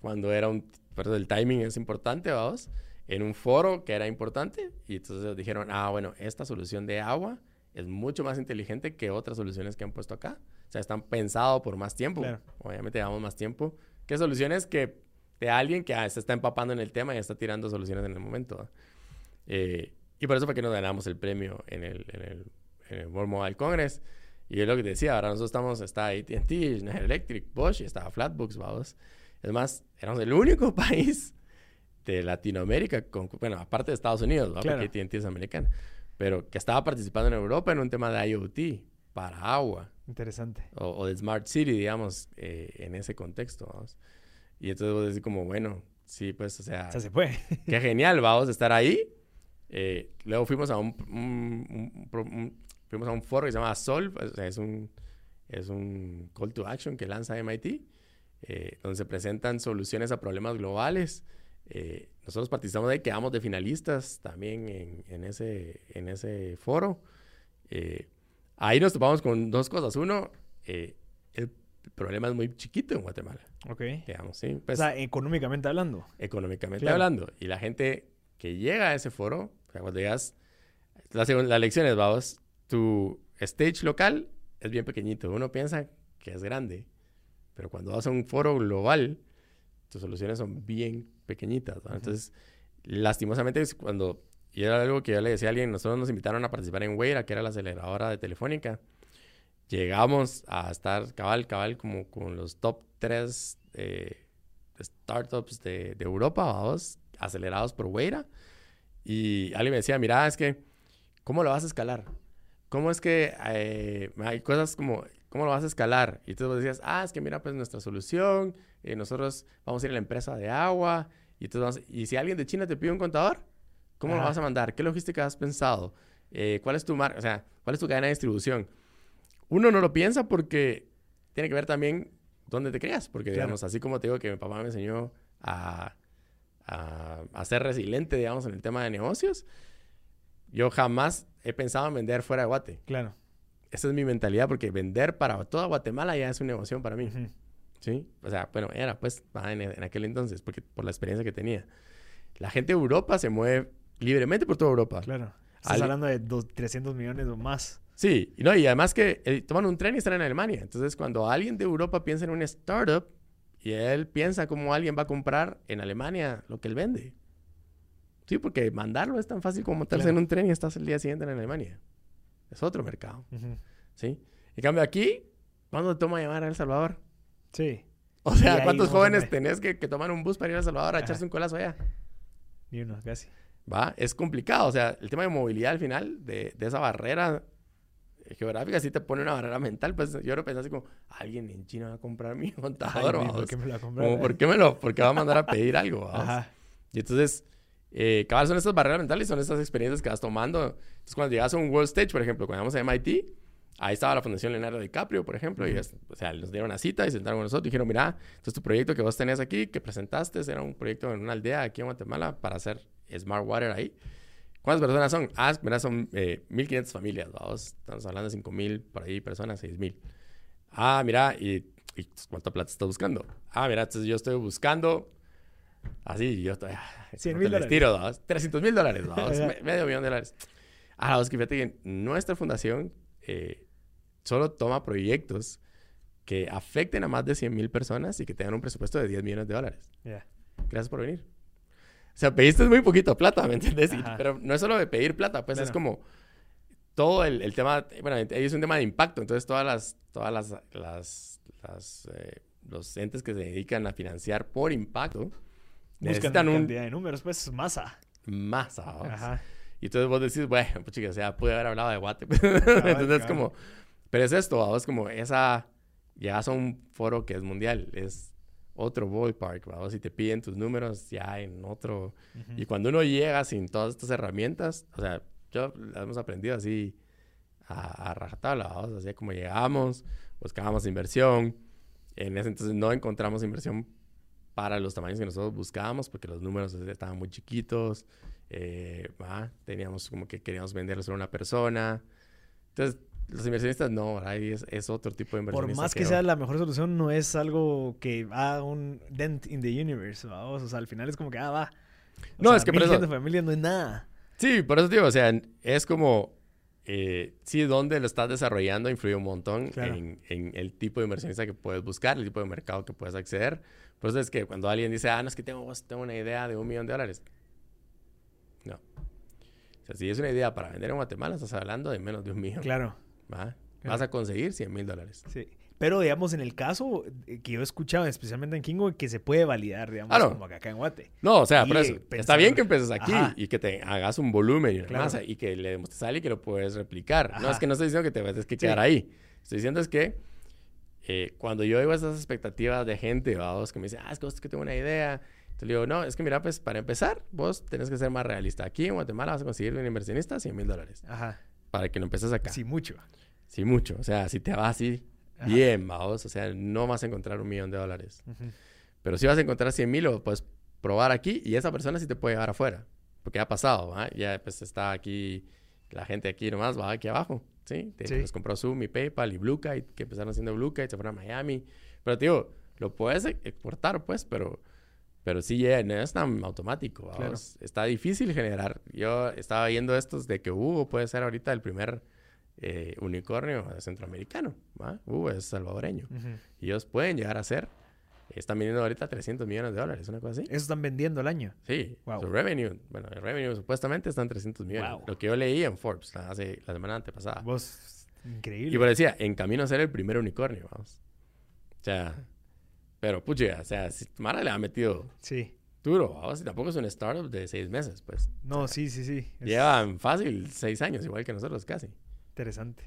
cuando era un... Pero el timing es importante, vamos. En un foro que era importante. Y entonces ellos dijeron, ah, bueno, esta solución de agua es mucho más inteligente que otras soluciones que han puesto acá. O sea, están pensados por más tiempo. Claro. Obviamente llevamos más tiempo que soluciones que de alguien que ah, se está empapando en el tema y está tirando soluciones en el momento. ¿va? Eh, y por eso fue que nos ganamos el premio en el, en el, en el World Mobile Congress. Y es lo que te decía, ahora nosotros estamos, está AT&T, Schneider Electric, Bosch, y estaba Flatbooks, vamos. Es más, éramos el único país de Latinoamérica, con, bueno, aparte de Estados Unidos, ¿va? Claro. porque AT&T es americana, pero que estaba participando en Europa en un tema de IoT para agua Interesante. o, o de Smart City, digamos, eh, en ese contexto, vamos. Y entonces vos decís como, bueno, sí, pues, o sea, O sea, se puede. qué genial, vamos estar ahí. Eh, luego fuimos a un- un- un- un- fuimos a un foro que se llama Solve, o sea, es un, es un call to action que lanza MIT, eh, donde se presentan soluciones a problemas globales. Eh, nosotros participamos de ahí, quedamos de finalistas también en, en ese, en ese foro. Eh, ahí nos topamos con dos cosas. Uno, eh, el problema es muy chiquito en Guatemala, Ok. digamos, ¿sí? O Pues, sea, económicamente hablando. económicamente Claro. hablando. Y la gente que llega a ese foro, o sea, cuando llegas, la, segun- la lección es, vamos, tu stage local es bien pequeñito. Uno piensa que es grande, pero cuando vas a un foro global, tus soluciones son bien pequeñitas. Entonces, lastimosamente, cuando, y era algo que yo le decía a alguien, nosotros nos invitaron a participar en Weira, que era la aceleradora de Telefónica. Llegamos a estar cabal, cabal, como con los top 3 startups de, de Europa, vamos, acelerados por Weira. Y alguien me decía, mira, es que, ¿cómo lo vas a escalar? ¿Cómo es que eh, hay cosas como, ¿cómo lo vas a escalar? Y tú decías, ah, es que mira, pues nuestra solución, eh, nosotros vamos a ir a la empresa de agua, y, entonces y si alguien de China te pide un contador, ¿cómo lo vas a mandar? ¿Qué logística has pensado? Eh, ¿Cuál es tu marca? O sea, ¿cuál es tu cadena de distribución? Uno no lo piensa porque tiene que ver también dónde te creas, porque Claro. digamos, así como te digo que mi papá me enseñó a, a, a ser resiliente, digamos, en el tema de negocios, yo jamás he pensado en vender fuera de Guate. Claro. Esa es mi mentalidad, porque vender para toda Guatemala ya es una negocio para mí. Sí, o sea, bueno, era pues en, en, aquel entonces, porque por la experiencia que tenía. La gente de Europa se mueve libremente por toda Europa. Claro. Estás hablando de dos, 300 millones o más. Sí, y, no, y además que eh, toman un tren y están en Alemania. Entonces, cuando alguien de Europa piensa en una startup y él piensa cómo alguien va a comprar en Alemania lo que él vende. Sí, porque mandarlo es tan fácil como montarse en un tren y estás el día siguiente en Alemania. Es otro mercado. ¿Sí? En cambio, aquí, ¿cuándo toma llamar a El Salvador? Sí. O sea, ¿cuántos jóvenes tenés que, que, tomar un bus para ir a El Salvador a echarse un colazo allá? Ni uno, casi. ¿Va? Es complicado. O sea, el tema de movilidad al final, de, de esa barrera geográfica, sí te pone una barrera mental. Pues yo lo pensé así como, alguien en China va a comprar mi contador, ¿por qué me lo va a comprar? ¿por qué me lo, por qué va a mandar a pedir algo? Ajá. Y entonces, eh, cabal, son estas barreras mentales, son estas experiencias que vas tomando. Entonces, cuando llegas a un World Stage, por ejemplo, cuando vamos a MIT, ahí estaba la Fundación Leonardo DiCaprio, por ejemplo, y, o sea, nos dieron una cita y se sentaron con nosotros y dijeron, mira, entonces tu proyecto que vos tenés aquí, que presentaste, era un proyecto en una aldea aquí en Guatemala para hacer Smart Water ahí. ¿Cuántas personas son? Ah, mira, son eh, 1.500 familias, vamos. Estamos hablando de 5.000 por ahí personas, 6.000. Ah, mira, y, y, ¿cuánta plata estás buscando? Ah, mira, entonces yo estoy buscando Así, yo estoy. 100 mil dólares. Tiro, 300 mil dólares, medio millón de dólares. Ahora, es que fíjate que nuestra fundación eh, solo toma proyectos que afecten a más de 100 mil personas y que tengan un presupuesto de 10 millones de dólares. Gracias por venir. O sea, pediste muy poquito plata, ¿me entiendes? pero no es solo de pedir plata, pues es como todo el, el, tema, bueno, es un tema de impacto, entonces todas las, todas las, las, las eh, los entes que se dedican a financiar por impacto, Buscan una cantidad de números, pues masa. Masa, Ajá. Y entonces vos decís, bueno, pues chicas, sea, pude haber hablado de Guate. entonces, como, pero es esto, vamos, como esa, llegas a un foro que es mundial, es otro ballpark, vamos, y te piden tus números ya en otro. Y cuando uno llega sin todas estas herramientas, o sea, yo las hemos aprendido así a, a rajatabla, vamos, así como llegamos, buscábamos inversión. En ese entonces no encontramos inversión para los tamaños que nosotros buscábamos, porque los números estaban muy chiquitos. Eh, teníamos como que queríamos venderlo solo a una persona. Entonces, los inversionistas no, es, es, otro tipo de inversionistas. Por más que, sea la mejor solución, no es algo que haga un dent in the universe, O sea, al final es como que, ah, va. no, es que por eso... familia no es nada. Sí, por eso digo, o sea, es como eh, sí, dónde lo estás desarrollando influye un montón en, en, el tipo de inversionista que puedes buscar, el tipo de mercado que puedes acceder. Por eso es que cuando alguien dice, ah, no es que tengo, tengo una idea de un millón de dólares. No. O sea, si es una idea para vender en Guatemala, estás hablando de menos de un millón. Claro. ¿va? Vas a conseguir 100 mil dólares. Sí. Pero, digamos, en el caso eh, que yo he escuchado, especialmente en Kingo, que se puede validar, digamos, como acá en Guate. No, o sea, por eso, está bien que empieces aquí y que te hagas un volumen y una masa y que le demuestres a alguien que lo puedes replicar. No es que no estoy diciendo que te vas a que quedar ahí. Estoy diciendo es que eh, cuando yo oigo esas expectativas de gente, vos, que me dicen, ah, es que, es que tengo una idea. Entonces le digo, no, es que mira, pues para empezar, vos tenés que ser más realista. Aquí en Guatemala vas a conseguir un inversionista 100 mil dólares. Ajá. Para que lo empieces acá. Sí, mucho. Sí, mucho. O sea, si te vas así, bien, vamos. O sea, no vas a encontrar un millón de dólares. Pero si vas a encontrar 100 mil, lo puedes probar aquí y esa persona sí te puede llevar afuera. Porque ha pasado. Ya pues está aquí, la gente aquí nomás va aquí abajo. ¿sí? Pues compró Zoom y PayPal y Bluekite, que empezaron haciendo Bluekite, se fueron a Miami. Pero, tío, lo puedes e-, exportar, pues, pero, pero sí, no es tan automático. Está difícil generar. Yo estaba viendo estos de que Hugo puede ser ahorita el primer eh, unicornio centroamericano. ¿va? Hugo es salvadoreño. Y ellos pueden llegar a ser están vendiendo ahorita 300 millones de dólares, una cosa así. Eso están vendiendo al año. Sí. Su revenue, bueno, el revenue supuestamente están 300 millones. Lo que yo leí en Forbes hace la semana antepasada. Vos, increíble. Y por decía, en camino a ser el primer unicornio, vamos. O sea, pero pucha, o sea, si Mara le ha metido sí. duro, vamos, y tampoco es un startup de seis meses, pues. No, sí, sí, sí. Llevan fácil seis años, igual que nosotros casi. Interesante.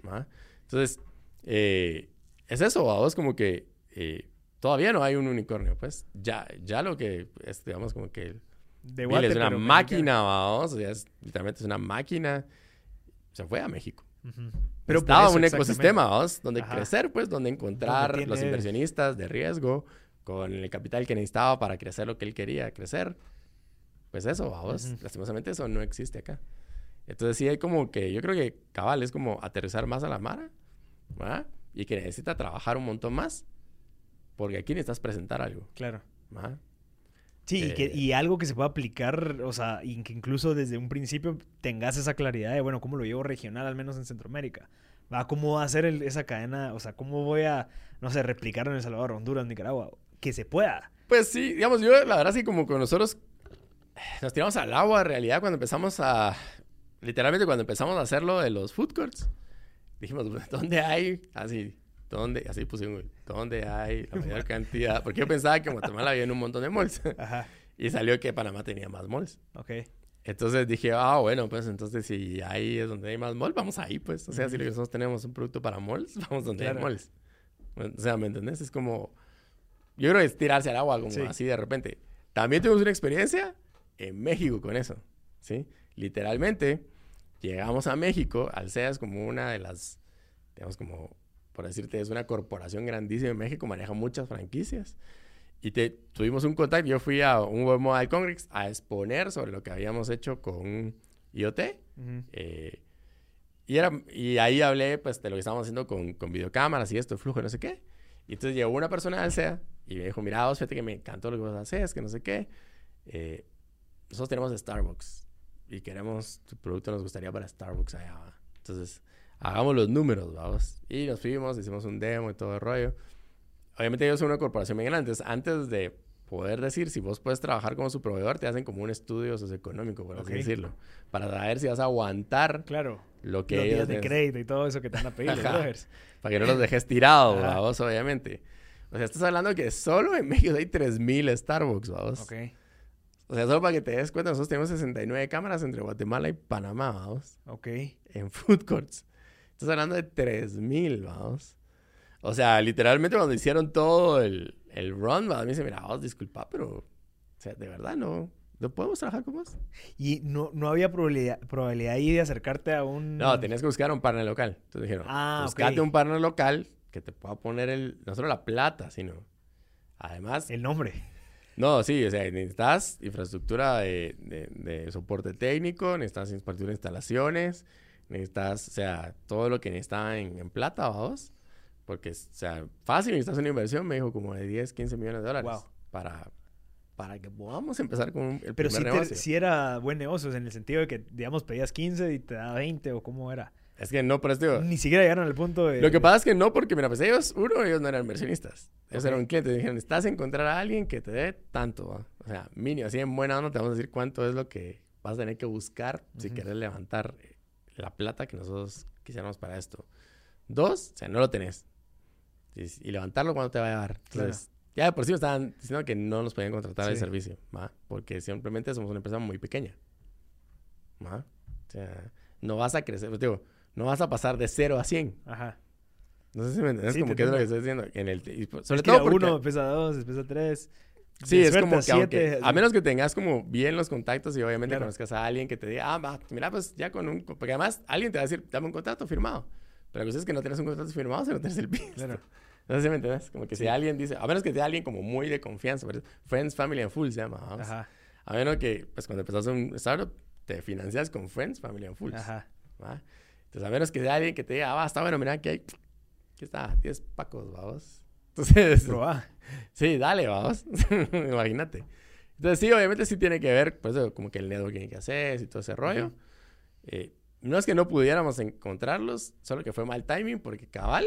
Entonces, eh, es eso, vamos, como que eh, Todavía no hay un unicornio, pues. Ya, ya lo que es, digamos, como que... De es una máquina, vamos. O sea, es, literalmente es una máquina. Se fue a México. Pero estaba un ecosistema, vamos, donde crecer, pues, donde encontrar los inversionistas de riesgo con el capital que necesitaba para crecer lo que él quería crecer. Pues eso, vamos. Lastimosamente eso no existe acá. Entonces sí hay como que, yo creo que cabal es como aterrizar más a la mara, ¿verdad? Y que necesita trabajar un montón más Porque aquí necesitas presentar algo. Claro. Sí, y, que, Eh. y algo que se pueda aplicar, o sea, y que incluso desde un principio tengas esa claridad de, bueno, ¿cómo lo llevo regional, al menos en Centroamérica? ¿Va? ¿Cómo va a ser el- esa cadena? O sea, ¿cómo voy a, no sé, replicarlo en El Salvador, Honduras, Nicaragua? Que se pueda. Pues sí, digamos, yo la verdad sí como con nosotros eh, nos tiramos al agua en realidad cuando empezamos a, literalmente cuando empezamos a hacerlo de los food courts, dijimos, ¿dónde hay? Así, ¿dónde? Así pusimos, ¿dónde hay la mayor cantidad? Porque yo pensaba que en Guatemala había un montón de malls Ajá. y salió que Panamá tenía más malls. Ok. Entonces dije, ah, bueno, pues entonces si ahí es donde hay más malls, vamos ahí, pues. O sea, si nosotros tenemos un producto para malls, vamos donde Claro. hay malls. O sea, ¿me entendés? Es como... Yo creo que es tirarse al agua como Sí. así de repente. También tuvimos una experiencia en México con eso, ¿sí? Literalmente, llegamos a México, Alsea es como una de las, digamos como, por decirte, es una corporación grandísima en México, maneja muchas franquicias. Y te, tuvimos un contacto, yo fui a un Web Mobile Congress a exponer sobre lo que habíamos hecho con IoT. Ujú. eh, y, era, y ahí hablé pues de lo que estábamos haciendo con, con videocámaras y esto, flujo, no sé qué. Y entonces llegó una persona de Alsea y me dijo, mira, vos, fíjate que me encantó lo que vos haces, que no sé qué. Eh, nosotros tenemos Starbucks y queremos, tu producto nos gustaría para Starbucks allá. ¿va? Entonces, hagamos los números, vamos. Y nos fuimos, hicimos un demo y todo el rollo. Obviamente ellos son una corporación bien grande. Entonces, antes de poder decir si vos puedes trabajar como su proveedor, te hacen como un estudio socioeconómico, por así decirlo. Para saber si vas a aguantar Claro. lo que Los ellos días de crédito y todo eso que te van a pedir, los para que no los dejes tirados, vamos, obviamente. O sea, estás hablando que solo en México hay 3.000 Starbucks, vamos. Ok. O sea, solo para que te des cuenta, nosotros tenemos 69 cámaras entre Guatemala y Panamá, vamos. Ok. En food courts. Estás hablando de 3.000, vamos. O sea, literalmente cuando hicieron todo el, el run, ¿va? a mí me dice, mira, vos, disculpa, pero... O sea, de verdad, no... ¿No podemos trabajar con vos? Y no, no había probabilidad, probabilidad ahí de acercarte a un... No, tenías que buscar un partner local. Entonces dijeron, Ah, buscate un partner local que te pueda poner el... No solo la plata, sino... Además, El nombre. No, sí, o sea, necesitas infraestructura de, de- de soporte técnico, necesitas infraestructura de instalaciones, necesitas, o sea, todo lo que necesita en, en plata, vamos. Porque, o sea, fácil, necesitas una inversión, me dijo, como de 10, 15 millones de dólares. Wow. Para, para que podamos empezar con el Pero primer te- negocio. sí era buen negocio, en el sentido de que, digamos, pedías 15 y te da 20 o cómo era. Es que no, pero digo, Ni siquiera llegaron al punto de... Lo que pasa es que no, porque mira, pues ellos, uno, ellos no eran inversionistas. Ellos eran clientes. Dijeron, necesitas encontrar a alguien que te dé tanto, ¿va? O sea, mínimo, así en buena onda te vamos a decir cuánto es lo que vas a tener que buscar si quieres levantar eh, la plata que nosotros quisiéramos para esto. Dos, o sea, no lo tenés. Y, y levantarlo, ¿cuánto te va a llevar? Claro. Entonces, ya de por sí me estaban diciendo que no nos podían contratar el servicio, ¿va? Porque simplemente somos una empresa muy pequeña. ¿va? O sea, no vas a crecer, pues, digo, no vas a pasar de 0 a 100. Ajá. No sé si me entiendes Sí, como que es lo que estoy diciendo. En el, y por- sobre es que todo porque... uno, después a dos, después a tres. Sí, es suerte como a que aunque- siete, a así. menos que tengas como bien los contactos y obviamente Claro. conozcas a alguien que te diga, ah, va, mira, pues ya con un... Porque además alguien te va a decir, dame un contrato firmado. Pero la cosa es que no tienes un contrato firmado si no tienes el piso. Claro. No sé si me entiendes. Como que Sí. si alguien dice, a menos que sea alguien como muy de confianza, pero Friends, Family and Full se llama, vamos. Ajá. A menos que, pues cuando empezás un startup, te financias con Friends, Family and Fools. Ajá. ¿va? Entonces, a menos que sea alguien que te diga, ah, va, está bueno, mira, aquí hay, aquí está, 10 pacos, vamos. Entonces, Probá. sí, dale, vamos. Imagínate. Entonces, sí, obviamente sí tiene que ver, pues, como que el networking que haces y todo ese rollo. Eh, no es que no pudiéramos encontrarlos, solo que fue mal timing, porque cabal,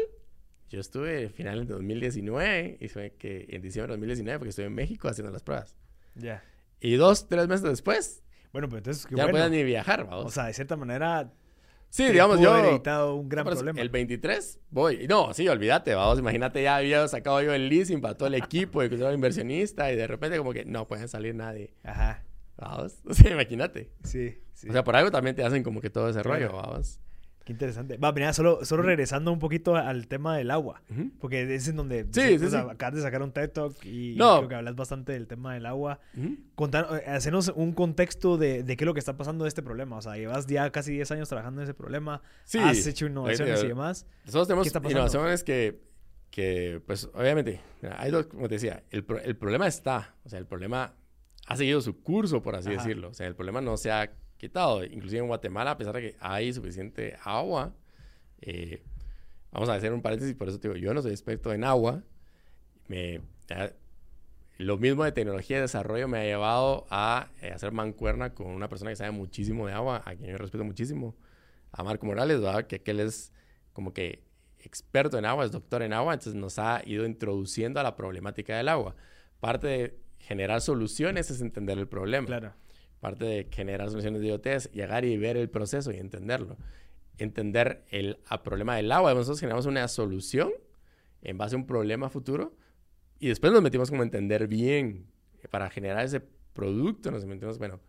yo estuve final de 2019 y fue que en diciembre de 2019, porque estuve en México haciendo las pruebas. Ya. Y dos, tres meses después, Bueno, pues entonces, qué ya no bueno. podías ni viajar, vamos. O sea, de cierta manera, sí, digamos, yo... haber evitado un gran problema. El 23 voy. No, sí, olvídate, vamos. Imagínate, ya había sacado yo el leasing para todo el equipo y que era inversionista y de repente como que no pueden salir nadie. Ajá. Vamos. O sea, imagínate. Sí, sí. O sea, por algo también te hacen como que todo ese Claro. rollo, vamos. Qué interesante. Va, mira, solo, solo regresando un poquito al tema del agua. Ujú. Porque es en donde Sí, o sí, sea, sí. acabas de sacar un TED Talk y No. creo que hablas bastante del tema del agua. Ujú. Contar, eh, hacernos un contexto de, de qué es lo que está pasando de este problema. O sea, llevas ya casi 10 años trabajando en ese problema. Sí. Has hecho innovaciones Eh, y demás. Nosotros tenemos ¿Qué está pasando? innovaciones que, que, pues, obviamente, mira, hay dos, como te decía, el, el problema está, o sea, el problema ha seguido su curso, por así Ajá. decirlo. O sea, el problema no se ha quitado. Inclusive en Guatemala, a pesar de que hay suficiente agua, eh, vamos a hacer un paréntesis, por eso te digo, yo no soy experto en agua, lo mismo de tecnología y desarrollo me ha llevado a eh, hacer mancuerna con una persona que sabe muchísimo de agua, a quien yo respeto muchísimo, a Marco Morales, ¿verdad? Que, que él es como que experto en agua, es doctor en agua, entonces nos ha ido introduciendo a la problemática del agua. Parte de generar soluciones es entender el problema. Claro. Parte de generar soluciones de IoT llegar y ver el proceso y entenderlo. Entender el problema del agua. Nosotros generamos una solución en base a un problema futuro y después nos metimos como a entender bien para generar ese producto. Nos metimos, bueno,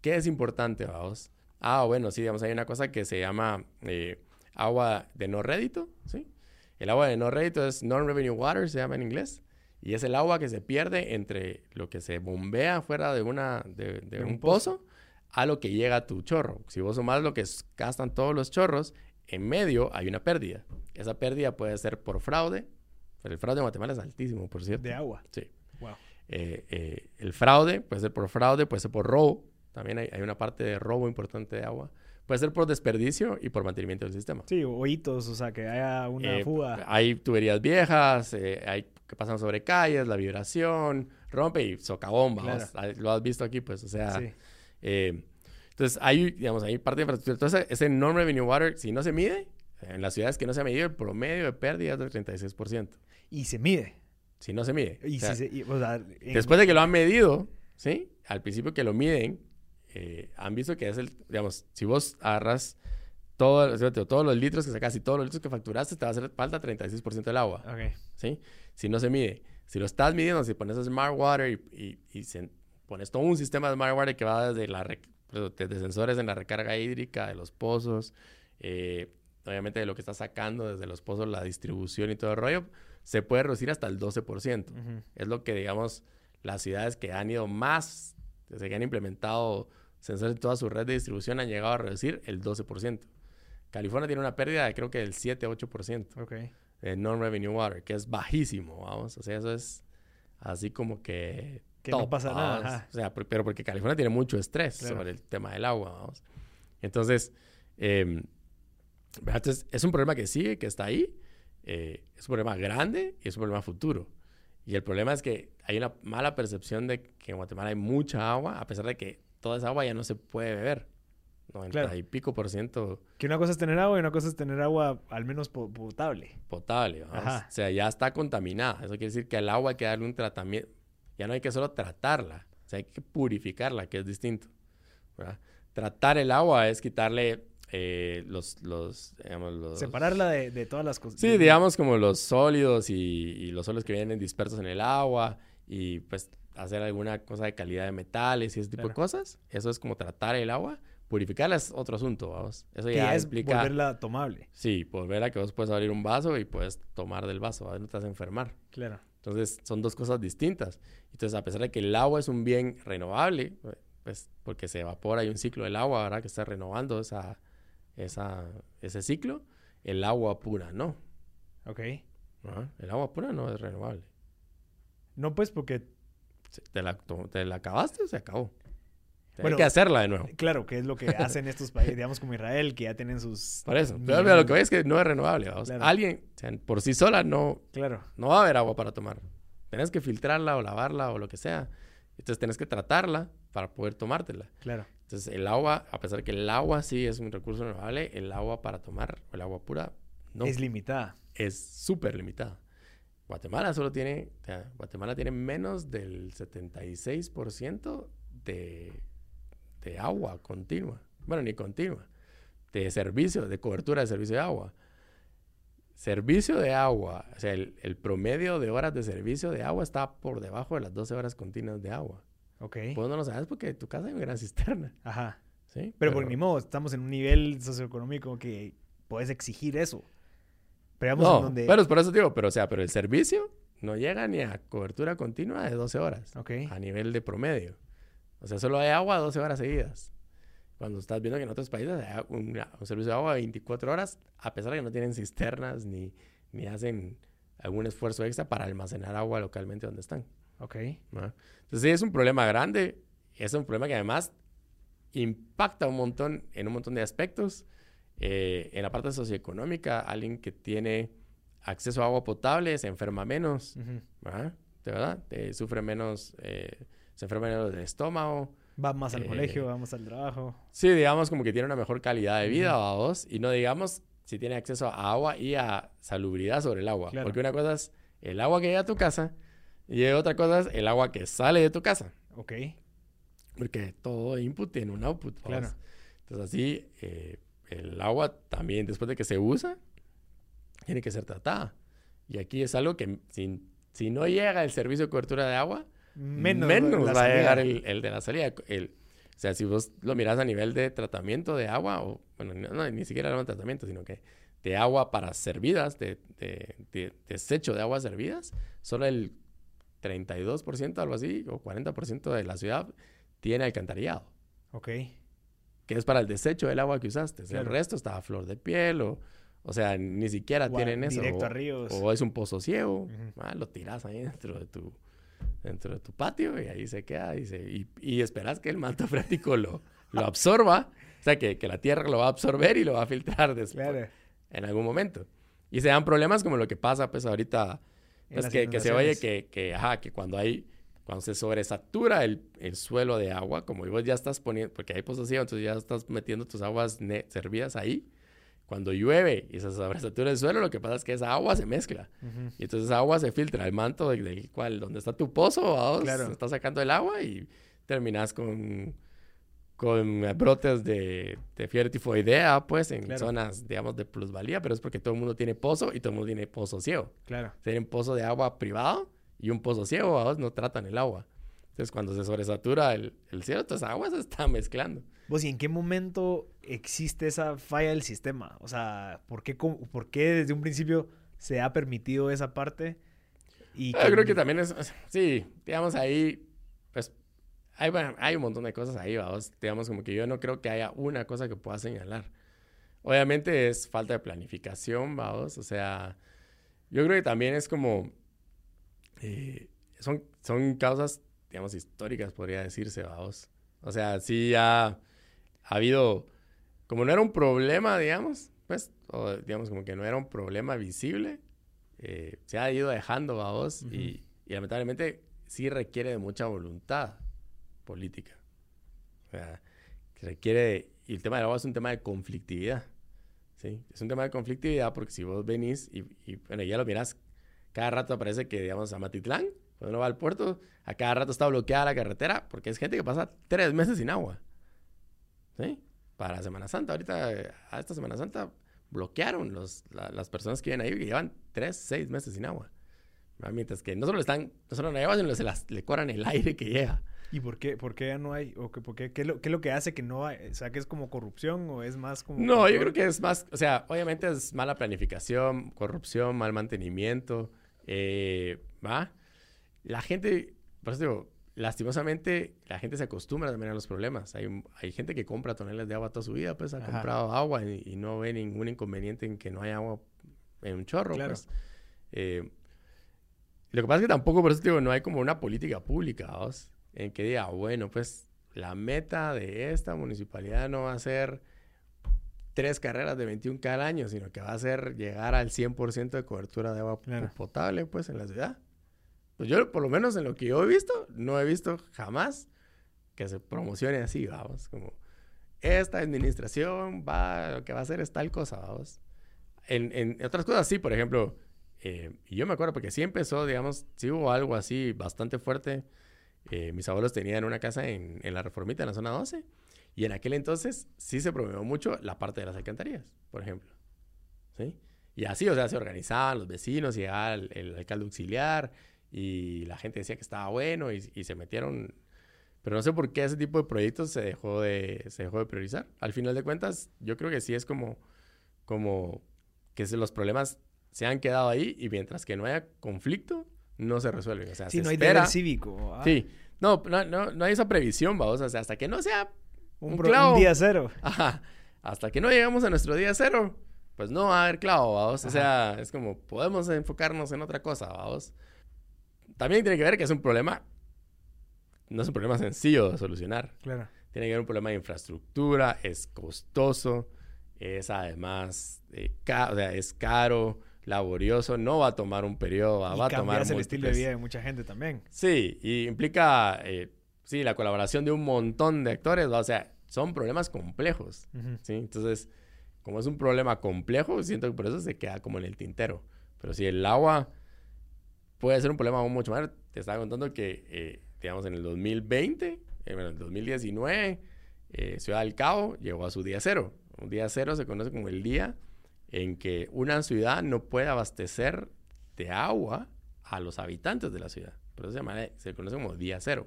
¿qué es importante, vamos? Ah, bueno, sí, digamos, hay una cosa que se llama eh, agua de no rédito, ¿sí? El agua de no rédito es non-revenue water, se llama en inglés. Y es el agua que se pierde entre lo que se bombea fuera de, una, de, un, pozo, a lo que llega a tu chorro. Si vos sumas lo que gastan todos los chorros, en medio hay una pérdida. Esa pérdida puede ser por fraude. Pero el fraude en Guatemala es altísimo, por cierto. De agua. Sí. Wow. Eh, eh, el fraude puede ser por fraude, puede ser por robo. También hay, hay una parte de robo importante de agua. Puede ser por desperdicio y por mantenimiento del sistema. Sí, hoyitos, o sea, que haya una eh, fuga. Hay tuberías viejas, hay que pasan sobre calles, la vibración, rompe y socavomba. Lo has visto aquí, pues, o sea. Sí. Eh, entonces, hay, digamos, hay parte de infraestructura. Entonces, ese non-revenue water, si no se mide, en las ciudades que no se ha medido, el promedio de pérdida es del 36%. Y se mide. Si no se mide. Y si se, o sea, Después de que lo han medido, ¿sí? Al principio que lo miden, eh, han visto que es el, digamos, si vos agarras todo, todos los litros que sacas y todos los litros que facturaste, te va a hacer falta 36% del agua. Okay. ¿Sí? Si no se mide. Si lo estás midiendo, si pones Smart Water y, y, pones todo un sistema de Smart Water que va desde, la desde sensores en la recarga hídrica de los pozos, eh, obviamente de lo que estás sacando desde los pozos, la distribución y todo el rollo, se puede reducir hasta el 12%. Es lo que, digamos, las ciudades que han ido más, desde que han implementado sensores en toda su red de distribución han llegado a reducir el 12%. California tiene una pérdida de creo que del 7-8% okay. de non-revenue water, que es bajísimo, vamos. O sea, eso es así como que... Que no pasa nada. O sea, pero porque California tiene mucho estrés sobre el tema del agua, vamos. Entonces, eh, entonces, es un problema que sigue, que está ahí. Eh, es un problema grande y es un problema futuro. Y el problema es que hay una mala percepción de que en Guatemala hay mucha agua, a pesar de que toda esa agua ya no se puede beber. 90 y pico por ciento. Que una cosa es tener agua y una cosa es tener agua al menos potable. Potable, O sea, ya está contaminada. Eso quiere decir que al agua hay que darle un tratamiento. Ya no hay que solo tratarla, o sea, hay que purificarla, que es distinto. Tratar el agua es quitarle eh, los, los, Separarla de, todas las cosas. Sí, digamos como los sólidos y, los sólidos que vienen dispersos en el agua y pues hacer alguna cosa de calidad de metales y ese tipo de cosas. Eso es como tratar el agua. Purificarla es otro asunto, vamos. Eso ya es volverla tomable. Sí, volverla que vos puedes abrir un vaso y puedes tomar del vaso, no te vas a enfermar. Claro. Entonces, son dos cosas distintas. Entonces, a pesar de que el agua es un bien renovable, pues porque se evapora, hay un ciclo del agua, ¿verdad? Que está renovando esa, esa, ese ciclo, el agua pura no. Ok. El agua pura no es renovable. No, pues porque te la, te la acabaste, se acabó. Hay que hacerla de nuevo. Claro, que es lo que hacen estos países, digamos como Israel, que ya tienen sus... Por eso. Pero lo que ves es que no es renovable. Alguien, por sí sola, no, claro. no va a haber agua para tomar. Tienes que filtrarla o lavarla o lo que sea. Entonces tienes que tratarla para poder tomártela. Claro. Entonces el agua, a pesar de que el agua sí es un recurso renovable, el agua para tomar, o el agua pura, no. Es limitada. Es súper limitada. Guatemala solo tiene, Guatemala tiene menos del 76% de, de agua continua. Bueno, ni continua. De servicio, de cobertura de servicio de agua. Servicio de agua, o sea, el, promedio de horas de servicio de agua está por debajo de las 12 horas continuas de agua. Ok. Pues no lo sabes porque en tu casa hay una gran cisterna. Ajá. Sí. Pero, por ni modo, estamos en un nivel socioeconómico que puedes exigir eso. Pero no, pero es por eso digo, pero o sea, pero el servicio no llega ni a cobertura continua de 12 horas. Ok. A nivel de promedio. O sea, solo hay agua 12 horas seguidas. Cuando estás viendo que en otros países hay un, servicio de agua 24 horas, a pesar de que no tienen cisternas ni, ni hacen algún esfuerzo extra para almacenar agua localmente donde están. Ok. Entonces, sí, es un problema grande. Es un problema que además impacta un montón en un montón de aspectos. Eh, en la parte socioeconómica, alguien que tiene acceso a agua potable, se enferma menos, ¿verdad? De verdad, sufre menos, eh, se enferma menos del estómago. Va más al colegio, va más al trabajo. Sí, digamos como que tiene una mejor calidad de vida, vamos, y no digamos si tiene acceso a agua y a salubridad sobre el agua. Porque una cosa es el agua que llega a tu casa y otra cosa es el agua que sale de tu casa. Ok. Porque todo input tiene un output. Claro. Entonces así, eh, el agua también después de que se usa, tiene que ser tratada. Y aquí es algo que si, si no llega el servicio de cobertura de agua, menos, va a llegar el, de la salida. El, o sea, si vos lo miras a nivel de tratamiento de agua, o bueno, no, ni siquiera de tratamiento, sino que de agua para servidas, de, de, desecho de aguas servidas, solo el 32%, algo así, o 40% de la ciudad tiene alcantarillado. Ok. Que es para el desecho del agua que usaste. El resto está a flor de piel o... O sea, ni siquiera tienen eso. Directo a ríos. O es un pozo ciego. ah, lo tiras ahí dentro de tu dentro de tu patio y ahí se queda y, se, y, esperas que el manto freático lo, lo absorba. O sea, que, que, la tierra lo va a absorber y lo va a filtrar después en algún momento. Y se dan problemas como lo que pasa pues ahorita, pues que, que, se oye que, que, ajá, que cuando hay, cuando se sobresatura el, el suelo de agua, como vos ya estás poniendo, porque hay pozos entonces ya estás metiendo tus aguas servidas ahí, cuando llueve y se sobresatura el suelo, lo que pasa es que esa agua se mezcla. Y entonces esa agua se filtra al manto del, cual, donde está tu pozo, vos claro. estás sacando el agua y terminas con con brotes de, de fiebre tifoidea, pues, en zonas, digamos, de plusvalía, pero es porque todo el mundo tiene pozo y todo el mundo tiene pozo ciego. Claro. Tienen pozo de agua privado y un pozo ciego, ¿vos? no tratan el agua. Entonces, cuando se sobresatura el, el cielo, esa agua se está mezclando. ¿Vos y en qué momento existe esa falla del sistema? O sea, ¿por qué, por qué desde un principio se ha permitido esa parte? Y Yo creo que también es, sí, digamos ahí, pues hay, hay un montón de cosas ahí, vamos. Digamos, como que yo no creo que haya una cosa que pueda señalar. Obviamente es falta de planificación, vamos. O sea, yo creo que también es como. Eh, son, son causas, digamos, históricas, podría decirse, vamos. O sea, sí ya ha habido. Como no era un problema, digamos, pues, o digamos, como que no era un problema visible, eh, se ha ido dejando, vamos. y, y lamentablemente sí requiere de mucha voluntad política. O sea, que requiere... Y el tema del agua es un tema de conflictividad. ¿sí? Es un tema de conflictividad porque si vos venís y, bueno, ya lo miras, cada rato aparece que, digamos, a Matitlán, cuando uno va al puerto, a cada rato está bloqueada la carretera porque es gente que pasa tres meses sin agua. ¿Sí? Para Semana Santa, ahorita, a esta Semana Santa, bloquearon los, las personas que vienen ahí que llevan tres, seis meses sin agua. Mientras que no solo están, no solo no llevan, sino se las, le cobran el aire que llega. ¿Y por qué, por qué ya no hay? ¿O que, por qué, qué, es lo, qué es lo que hace que no hay? O sea, que es como corrupción o es más como... No, yo creo que es más, o sea, obviamente es mala planificación, corrupción, mal mantenimiento, eh, ¿va? La gente, por eso digo, lastimosamente la gente se acostumbra también a los problemas. Hay, hay gente que compra toneladas de agua toda su vida, pues ha comprado agua y, no ve ningún inconveniente en que no haya agua en un chorro, claro. pues. Eh, lo que pasa es que tampoco, por eso digo, no hay como una política pública, ¿vos? en que diga, bueno, pues la meta de esta municipalidad no va a ser tres carreras de 21 cada año, sino que va a ser llegar al 100% de cobertura de agua potable, pues, en la ciudad. Pues yo, por lo menos en lo que yo he visto, no he visto jamás que se promocione así, vamos, como esta administración va, lo que va a hacer es tal cosa, vamos. En, en otras cosas sí, por ejemplo, eh, yo me acuerdo porque sí empezó, digamos, sí hubo algo así bastante fuerte eh, mis abuelos tenían una casa en, en, la Reformita, en la zona 12, y en aquel entonces sí se promovió mucho la parte de las alcantarillas, por ejemplo. ¿Sí? Y así, o sea, se organizaban los vecinos, llegaba el, el alcalde auxiliar, y la gente decía que estaba bueno, y, y, se metieron... Pero no sé por qué ese tipo de proyectos se dejó de, se dejó de priorizar. Al final de cuentas, yo creo que sí es como, como que los problemas se han quedado ahí y mientras que no haya conflicto, no se resuelven. O sea, sí, no hay deber cívico. Ah. Sí. No, no, no, hay esa previsión, vamos. O sea, hasta que no sea un, un, día cero. Ajá. Hasta que no llegamos a nuestro día cero, pues no va a haber clavo, vamos. O sea, es como podemos enfocarnos en otra cosa, vamos. También tiene que ver que es un problema, no es un problema sencillo de solucionar. Claro. Tiene que ver un problema de infraestructura, es costoso, es además, eh, o sea, es caro laborioso, no va a tomar un periodo, va, Y va a tomar el estilo de vida de mucha gente también. Sí, y implica, eh, sí, la colaboración de un montón de actores, ¿va? o sea, son problemas complejos, Ujú. ¿sí? Entonces, como es un problema complejo, siento que por eso se queda como en el tintero. Pero si el agua puede ser un problema aún mucho más, te estaba contando que, eh, digamos, en el 2020, eh, bueno, en el 2019, eh, Ciudad del Cabo llegó a su día cero. Un día cero se conoce como el día en que una ciudad no puede abastecer de agua a los habitantes de la ciudad. Por eso se, llama, se conoce como día cero.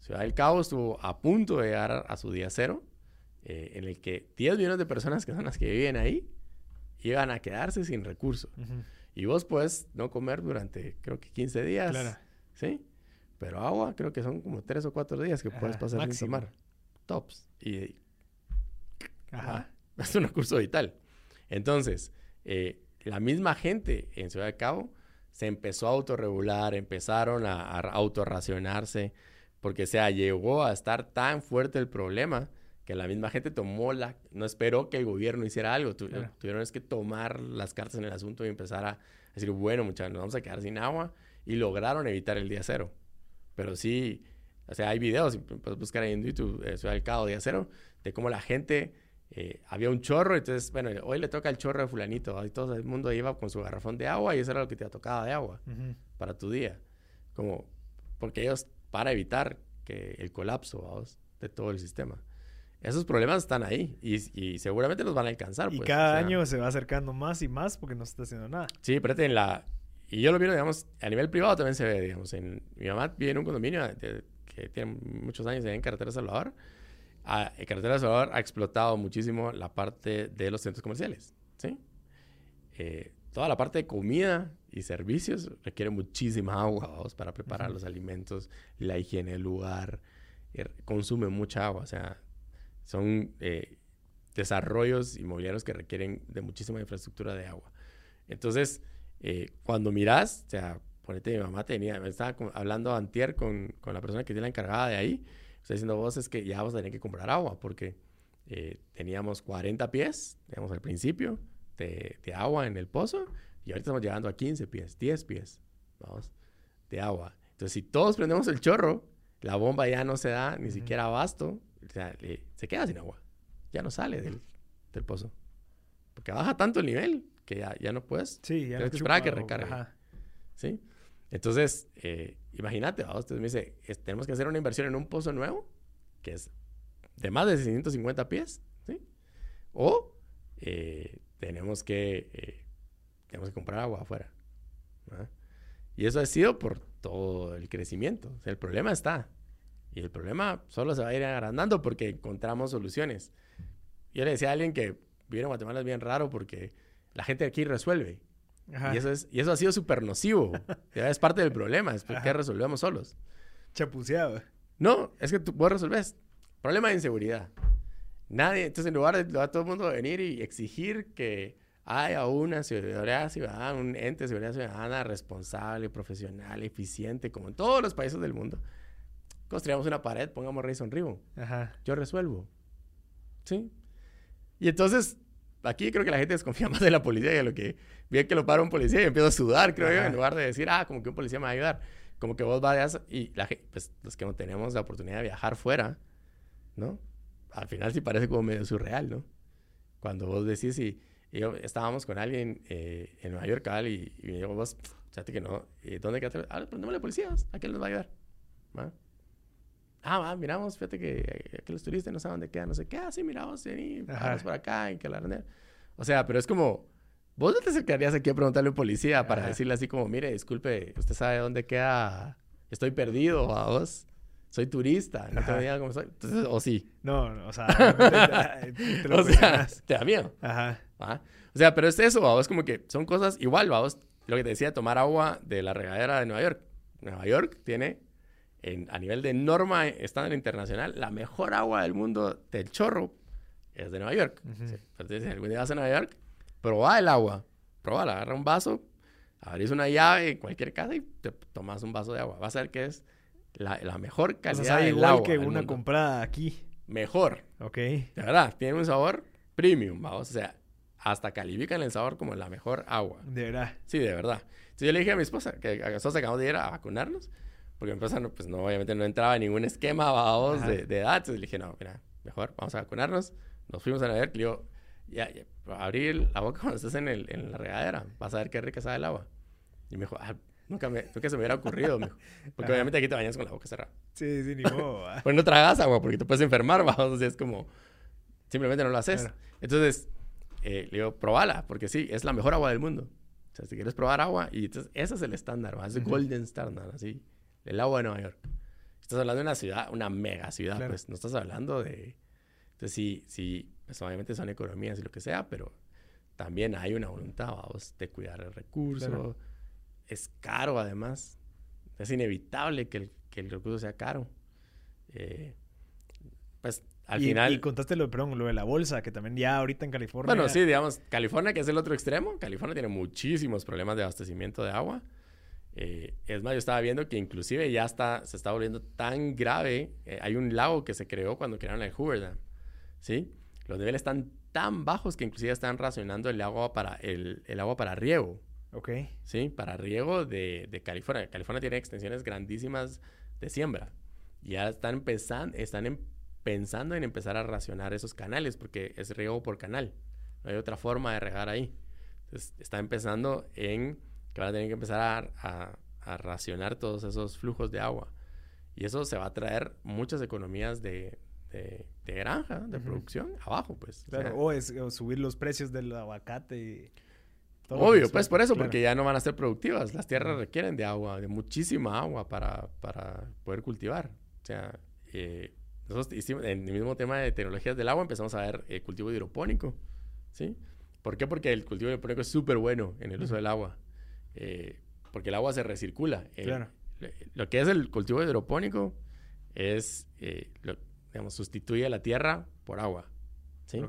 Ciudad del Cabo estuvo a punto de llegar a su día cero, eh, en el que 10 millones de personas que son las que viven ahí iban a quedarse sin recursos. Ujú. Y vos puedes no comer durante, creo que 15 días. Claro. ¿Sí? Pero agua, creo que son como 3 o 4 días que puedes Ajá, pasar sin tomar. Tops. Y Ajá. Ajá. Es un recurso vital. Entonces, eh, la misma gente en Ciudad de Cabo se empezó a autorregular, empezaron a, a autorracionarse, porque o sea, llegó a estar tan fuerte el problema que la misma gente tomó la... No esperó que el gobierno hiciera algo. Tu- Claro. Tuvieron es que tomar las cartas en el asunto y empezar a decir, bueno, muchachos, nos vamos a quedar sin agua. Y lograron evitar el día cero. Pero sí, o sea, hay videos, puedes buscar ahí en YouTube, eh, Ciudad del Cabo, día cero, de cómo la gente eh, había un chorro, entonces, bueno, hoy le toca el chorro de fulanito, ¿va? y todo el mundo iba con su garrafón de agua y eso era lo que te tocaba de agua Ujú. para tu día. Como, porque ellos, para evitar que el colapso ¿vamos? de todo el sistema. Esos problemas están ahí y, y seguramente los van a alcanzar. Y pues, cada o sea, año se va acercando más y más porque no se está haciendo nada. Sí, espérate, en la... Y yo lo vi, digamos, a nivel privado también se ve, digamos, en... Mi mamá vive en un condominio de- que tiene muchos años en Carretera Salvador. Ah, Carretera Salvador ha explotado muchísimo la parte de los centros comerciales, ¿sí? Eh, toda la parte de comida y servicios requiere muchísima agua, para preparar los alimentos, la higiene del lugar, eh, consume mucha agua, o sea, son eh, desarrollos inmobiliarios que requieren de muchísima infraestructura de agua. Entonces, eh, cuando miras, o sea, ponete, mi mamá tenía, me estaba hablando antier con, con la persona que tiene la encargada de ahí, está diciendo vos es que ya vamos a tener que comprar agua porque eh, teníamos 40 pies, digamos, al principio de, de agua en el pozo y ahorita estamos llegando a 15 pies, 10 pies, vamos, de agua. Entonces, si todos prendemos el chorro, la bomba ya no se da ni siquiera abasto, o sea, le- se queda sin agua, ya no sale del, del pozo. Porque baja tanto el nivel que ya, ya no puedes Sí, ya Tienes que esperar a que recargue. ajá. ¿sí? Entonces, eh, imagínate, ¿va? usted me dice, es- tenemos que hacer una inversión en un pozo nuevo, que es de más de 650 pies, ¿sí? O eh, tenemos que, eh, tenemos que comprar agua afuera. ¿verdad? Y eso ha sido por todo el crecimiento. O sea, el problema está. Y el problema solo se va a ir agrandando porque encontramos soluciones. Yo le decía a alguien que vivir en Guatemala es bien raro porque la gente aquí resuelve. Ajá. Y eso, es, y eso ha sido súper nocivo. Ya es parte del problema, es porque Ajá. resolvemos solos. Chapuceado. No, es que tú vos resolves. Problema de inseguridad. Nadie, entonces en lugar de a todo el mundo venir y exigir que haya una seguridad ciudadana, un ente de seguridad ciudadana responsable, profesional, eficiente, como en todos los países del mundo, construyamos una pared, pongamos Rayson Ribbon. Ajá. Yo resuelvo. ¿Sí? Y entonces, aquí creo que la gente desconfía más de la policía que de lo que ve que lo para un policía y empieza a sudar, creo yo, Ajá. en lugar de decir, ah, como que un policía me va a ayudar. Como que vos vayas y la gente, pues los que no tenemos la oportunidad de viajar fuera, ¿no? Al final sí parece como medio surreal, ¿no? Cuando vos decís y, y yo estábamos con alguien eh, en Nueva York, y, y me dijo, vos, fíjate que no, eh, ¿dónde quedaste? Ah, prendémosle policías, ¿a quién nos va a ayudar? ¿Va? Ah, va, miramos, fíjate que, eh, que los turistas no saben dónde quedan, no sé qué. Ah, sí, miramos, sí, vamos por acá, en que la O sea, pero es como, vos no te acercarías aquí a preguntarle a un policía para Ajá. decirle así como, mire, disculpe, usted sabe dónde queda, estoy perdido, a vos, soy turista, no Ajá. idea cómo soy. Entonces, o sí. No, no, o sea, realmente te, te lo o sea, te da miedo. Ajá. ¿va? O sea, pero es eso, vamos, como que son cosas igual, vamos. Lo que te decía, tomar agua de la regadera de Nueva York. Nueva York tiene, en- a nivel de norma estándar internacional, la mejor agua del mundo del chorro es de Nueva York. Ujú. Sí, Entonces, si algún día vas a Nueva York, probá el agua. Probala, agarra un vaso, abrís una llave en cualquier casa y te tomas un vaso de agua. Vas a ver que es la, la mejor O sea, calidad del igual agua que una mundo. comprada aquí. Mejor. Ok. De verdad, tiene un sabor premium, vamos. O sea, hasta califican el sabor como la mejor agua. De verdad. Sí, de verdad. Entonces yo le dije a mi esposa que nosotros acabamos de ir a vacunarnos, porque mi esposa, no, pues no, obviamente no entraba en ningún esquema vamos, de, de, edad. Entonces le dije, no, mira, mejor vamos a vacunarnos. Nos fuimos a ver, le digo, ya, ya, abrir la boca cuando estés en, el, en la regadera, vas a ver qué rica sabe el agua. Y me dijo, ah, nunca, me, nunca se me hubiera ocurrido, porque obviamente aquí te bañas con la boca cerrada. Sí, sí, ni modo. pues no tragas agua porque te puedes enfermar, vamos, o sea, es como, simplemente no lo haces. Entonces, eh, le digo, probala, porque sí, es la mejor agua del mundo. O sea, si quieres probar agua, y entonces, ese es el estándar, es el golden standard, así, el agua de Nueva York. Estás hablando de una ciudad, una mega ciudad, pues no estás hablando de... Entonces, sí, sí, pues obviamente son economías y lo que sea, pero también hay una voluntad, vamos, de cuidar el recurso. Es caro, además. Es inevitable que el, que el recurso sea caro. Eh, pues al final. Y contaste lo, perdón, lo de la bolsa, que también ya ahorita en California. Bueno, sí, digamos, California, que es el otro extremo. California tiene muchísimos problemas de abastecimiento de agua. Eh, es más, yo estaba viendo que inclusive ya está, se está volviendo tan grave. Eh, hay un lago que se creó cuando crearon el Hoover Dam. ¿Sí? Los niveles están tan bajos que inclusive están racionando el agua para, el, el agua para riego. Ok. Sí, para riego de, de, California. California tiene extensiones grandísimas de siembra. Ya están, empezando, están em, pensando en empezar a racionar esos canales porque es riego por canal. No hay otra forma de regar ahí. Entonces, está empezando en que van a tener que empezar a, a, racionar todos esos flujos de agua. Y eso se va a traer muchas economías de, de, granja, de producción, abajo, pues. Claro, o, es, subir los precios del aguacate y... Obvio, pues por eso, porque ya no van a ser productivas. Las tierras requieren de agua, de muchísima agua para, para poder cultivar. O sea, eh, nosotros hicimos, en el mismo tema de tecnologías del agua empezamos a ver el cultivo hidropónico, ¿sí? ¿Por qué? Porque el cultivo hidropónico es súper bueno en el uso del agua. Eh, porque el agua se recircula. claro. Lo, que es el cultivo hidropónico es, eh, digamos, sustituye la tierra por agua. ¿sí?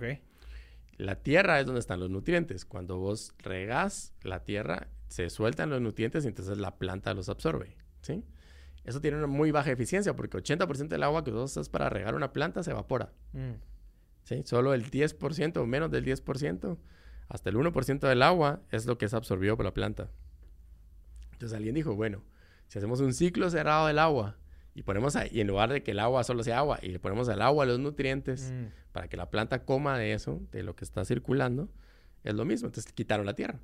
La tierra es donde están los nutrientes. Cuando vos regás la tierra, se sueltan los nutrientes y entonces la planta los absorbe. ¿sí? Eso tiene una muy baja eficiencia porque 80% del agua que vos usas para regar una planta se evapora. Mm. ¿sí? Solo el 10% o menos del 10%, hasta el 1% del agua es lo que es absorbido por la planta. Entonces alguien dijo, bueno, si hacemos un ciclo cerrado del agua y ponemos ahí, y en lugar de que el agua solo sea agua y le ponemos al agua los nutrientes mm. para que la planta coma de eso, de lo que está circulando, es lo mismo. Entonces quitaron la tierra.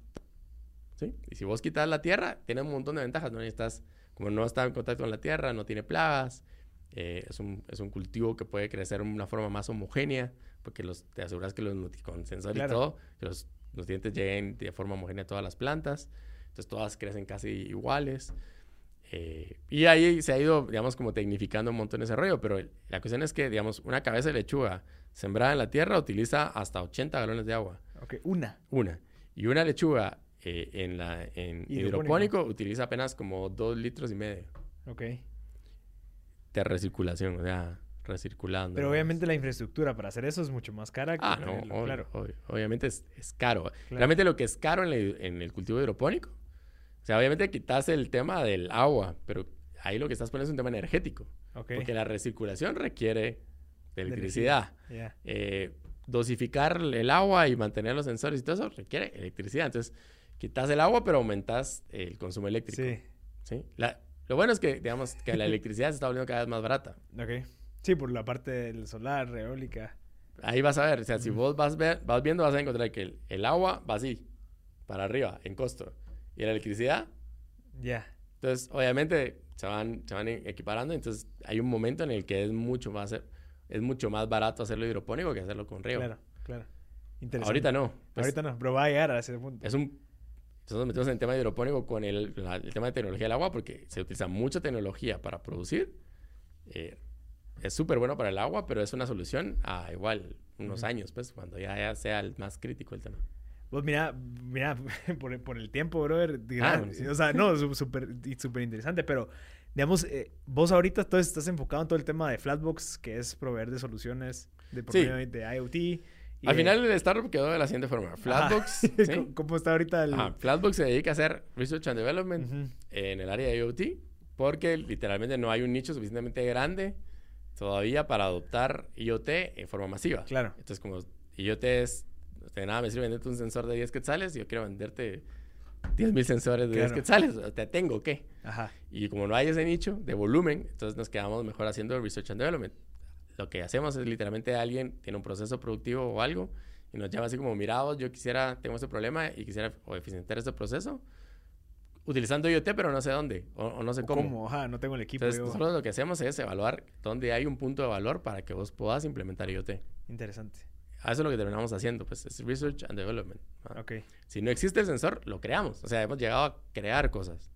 ¿Sí? Y si vos quitas la tierra, tiene un montón de ventajas. No estás, como no está en contacto con la tierra, no tiene plagas, eh, es, un, es, un, cultivo que puede crecer de una forma más homogénea, porque los, te aseguras que los con sensor y todo, que los nutrientes lleguen de forma homogénea a todas las plantas. Entonces todas crecen casi iguales. Eh, y ahí se ha ido, digamos, como tecnificando un montón ese rollo, pero la cuestión es que, digamos, una cabeza de lechuga sembrada en la tierra utiliza hasta 80 galones de agua. Ok, una. Una. Y una lechuga eh, en, la, en hidropónico. utiliza apenas como 2 litros y medio. Ok. De recirculación, o sea, recirculando. Pero obviamente la infraestructura para hacer eso es mucho más cara. Ah, no, claro. obviamente es, es caro. Realmente lo que es caro en el, en el cultivo hidropónico o sea, obviamente quitas el tema del agua, pero ahí lo que estás poniendo es un tema energético. Porque la recirculación requiere de electricidad. Eh, dosificar el agua y mantener los sensores y todo eso requiere electricidad. Entonces, quitas el agua, pero aumentas el consumo eléctrico. Sí. ¿Sí? lo bueno es que, digamos, que la electricidad se está volviendo cada vez más barata. Ok. Sí, por la parte del solar, eólica. Ahí vas a ver. O sea, si vos vas, vas viendo, vas a encontrar que el, el agua va así, para arriba, en costo y la electricidad. Ya. Entonces, obviamente, se van, se van equiparando. Entonces, hay un momento en el que es mucho más, es mucho más barato hacerlo hidropónico que hacerlo con riego. Claro, claro. Interesante. Ahorita no. Pues Ahorita no, pero va a llegar a ese punto. Es un... Nosotros metemos en el tema de hidropónico con el, el, tema de tecnología del agua porque se utiliza mucha tecnología para producir. Eh, es súper bueno para el agua, pero es una solución a igual unos años, pues, cuando ya, ya sea el más crítico el tema. Pues mira, mira, por, por el tiempo, brother. Ah, o sea, no, súper super interesante, pero digamos, eh, vos ahorita entonces estás enfocado en todo el tema de Flatbox, que es proveer de soluciones de, de IoT. Al final el startup quedó de la siguiente forma. Flatbox. ¿Cómo está ahorita el...? Flatbox se dedica a hacer Research and Development en el área de IoT porque literalmente no hay un nicho suficientemente grande todavía para adoptar IoT en forma masiva. Claro. Entonces, como IoT es de nada me sirve venderte un sensor de 10 quetzales y yo quiero venderte 10.000 sensores de 10 Claro. quetzales. O sea, Te tengo, ¿qué? Ajá. Y como no hay ese nicho de volumen, entonces nos quedamos mejor haciendo research and development. Lo que hacemos es literalmente alguien tiene un proceso productivo o algo y nos llama así como, mira, vos, yo quisiera, tengo este problema y quisiera o eficientar este proceso utilizando IoT, pero no sé dónde o, o no sé cómo. ¿Cómo? Ajá, no tengo el equipo. Entonces, yo. nosotros lo que hacemos es evaluar dónde hay un punto de valor para que vos puedas implementar IoT. Interesante. Eso es lo que terminamos haciendo, pues es research and development. ¿va? Ok. Si no existe el sensor, lo creamos. O sea, hemos llegado a crear cosas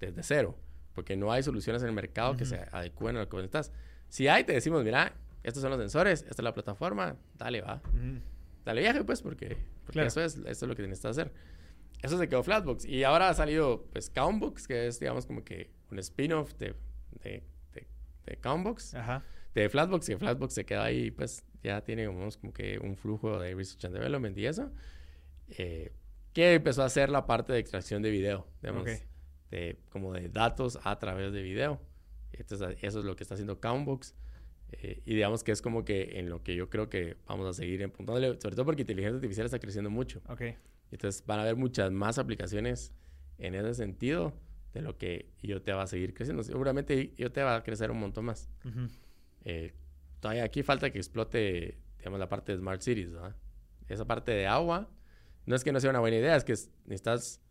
desde cero, porque no hay soluciones en el mercado que Ujú. se adecúen a lo que necesitas. Si hay, te decimos, mira, estos son los sensores, esta es la plataforma, dale, va. Ujú. Dale viaje, pues, porque, porque Claro. eso, es, eso es lo que necesitas hacer. Eso se quedó Flatbox. Y ahora ha salido, pues, Countbox, que es, digamos, como que un spin-off de, de, de, de Countbox Ajá. de Flatbox, que Flatbox se queda ahí, pues ya tiene como, como que un flujo de Research and Development y eso, eh, que empezó a hacer la parte de extracción de video, digamos, Ok. de, como de datos a través de video. Entonces, eso es lo que está haciendo Countbox. eh, y digamos que es como que en lo que yo creo que vamos a seguir empuntándole, sobre todo porque inteligencia artificial está creciendo mucho. Ok. Entonces van a haber muchas más aplicaciones en ese sentido de lo que IoT va a seguir creciendo. Seguramente IoT va a crecer un montón más. Ujú. Eh, todavía aquí falta que explote, digamos, la parte de Smart Cities, ¿verdad? Esa parte de agua, no es que no sea una buena idea, es que es- necesitas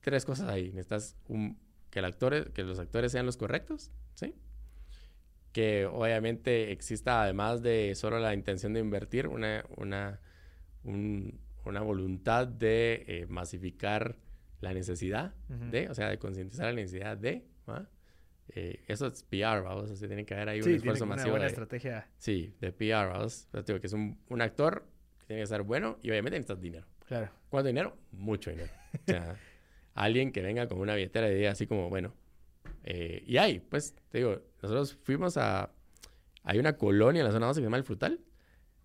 tres cosas ahí. Necesitas un, que, el actor, que los actores sean los correctos, ¿sí? Que obviamente exista, además de solo la intención de invertir, una, una, un- una voluntad de eh, masificar la necesidad Ujú. de, o sea, de concientizar la necesidad de, ¿va? Eh, eso es PR, vamos, o sea, tiene que haber ahí Sí, un tiene esfuerzo una masivo buena de, estrategia. sí, de PR, vamos. Te digo que es un, un actor que tiene que ser bueno y obviamente necesitas dinero. Claro. ¿Cuánto dinero? Mucho dinero. O sea, alguien que venga con una billetera y diga así como, bueno, eh, y hay, pues, te digo, nosotros fuimos a, hay una colonia en la zona 12 que se llama El Frutal,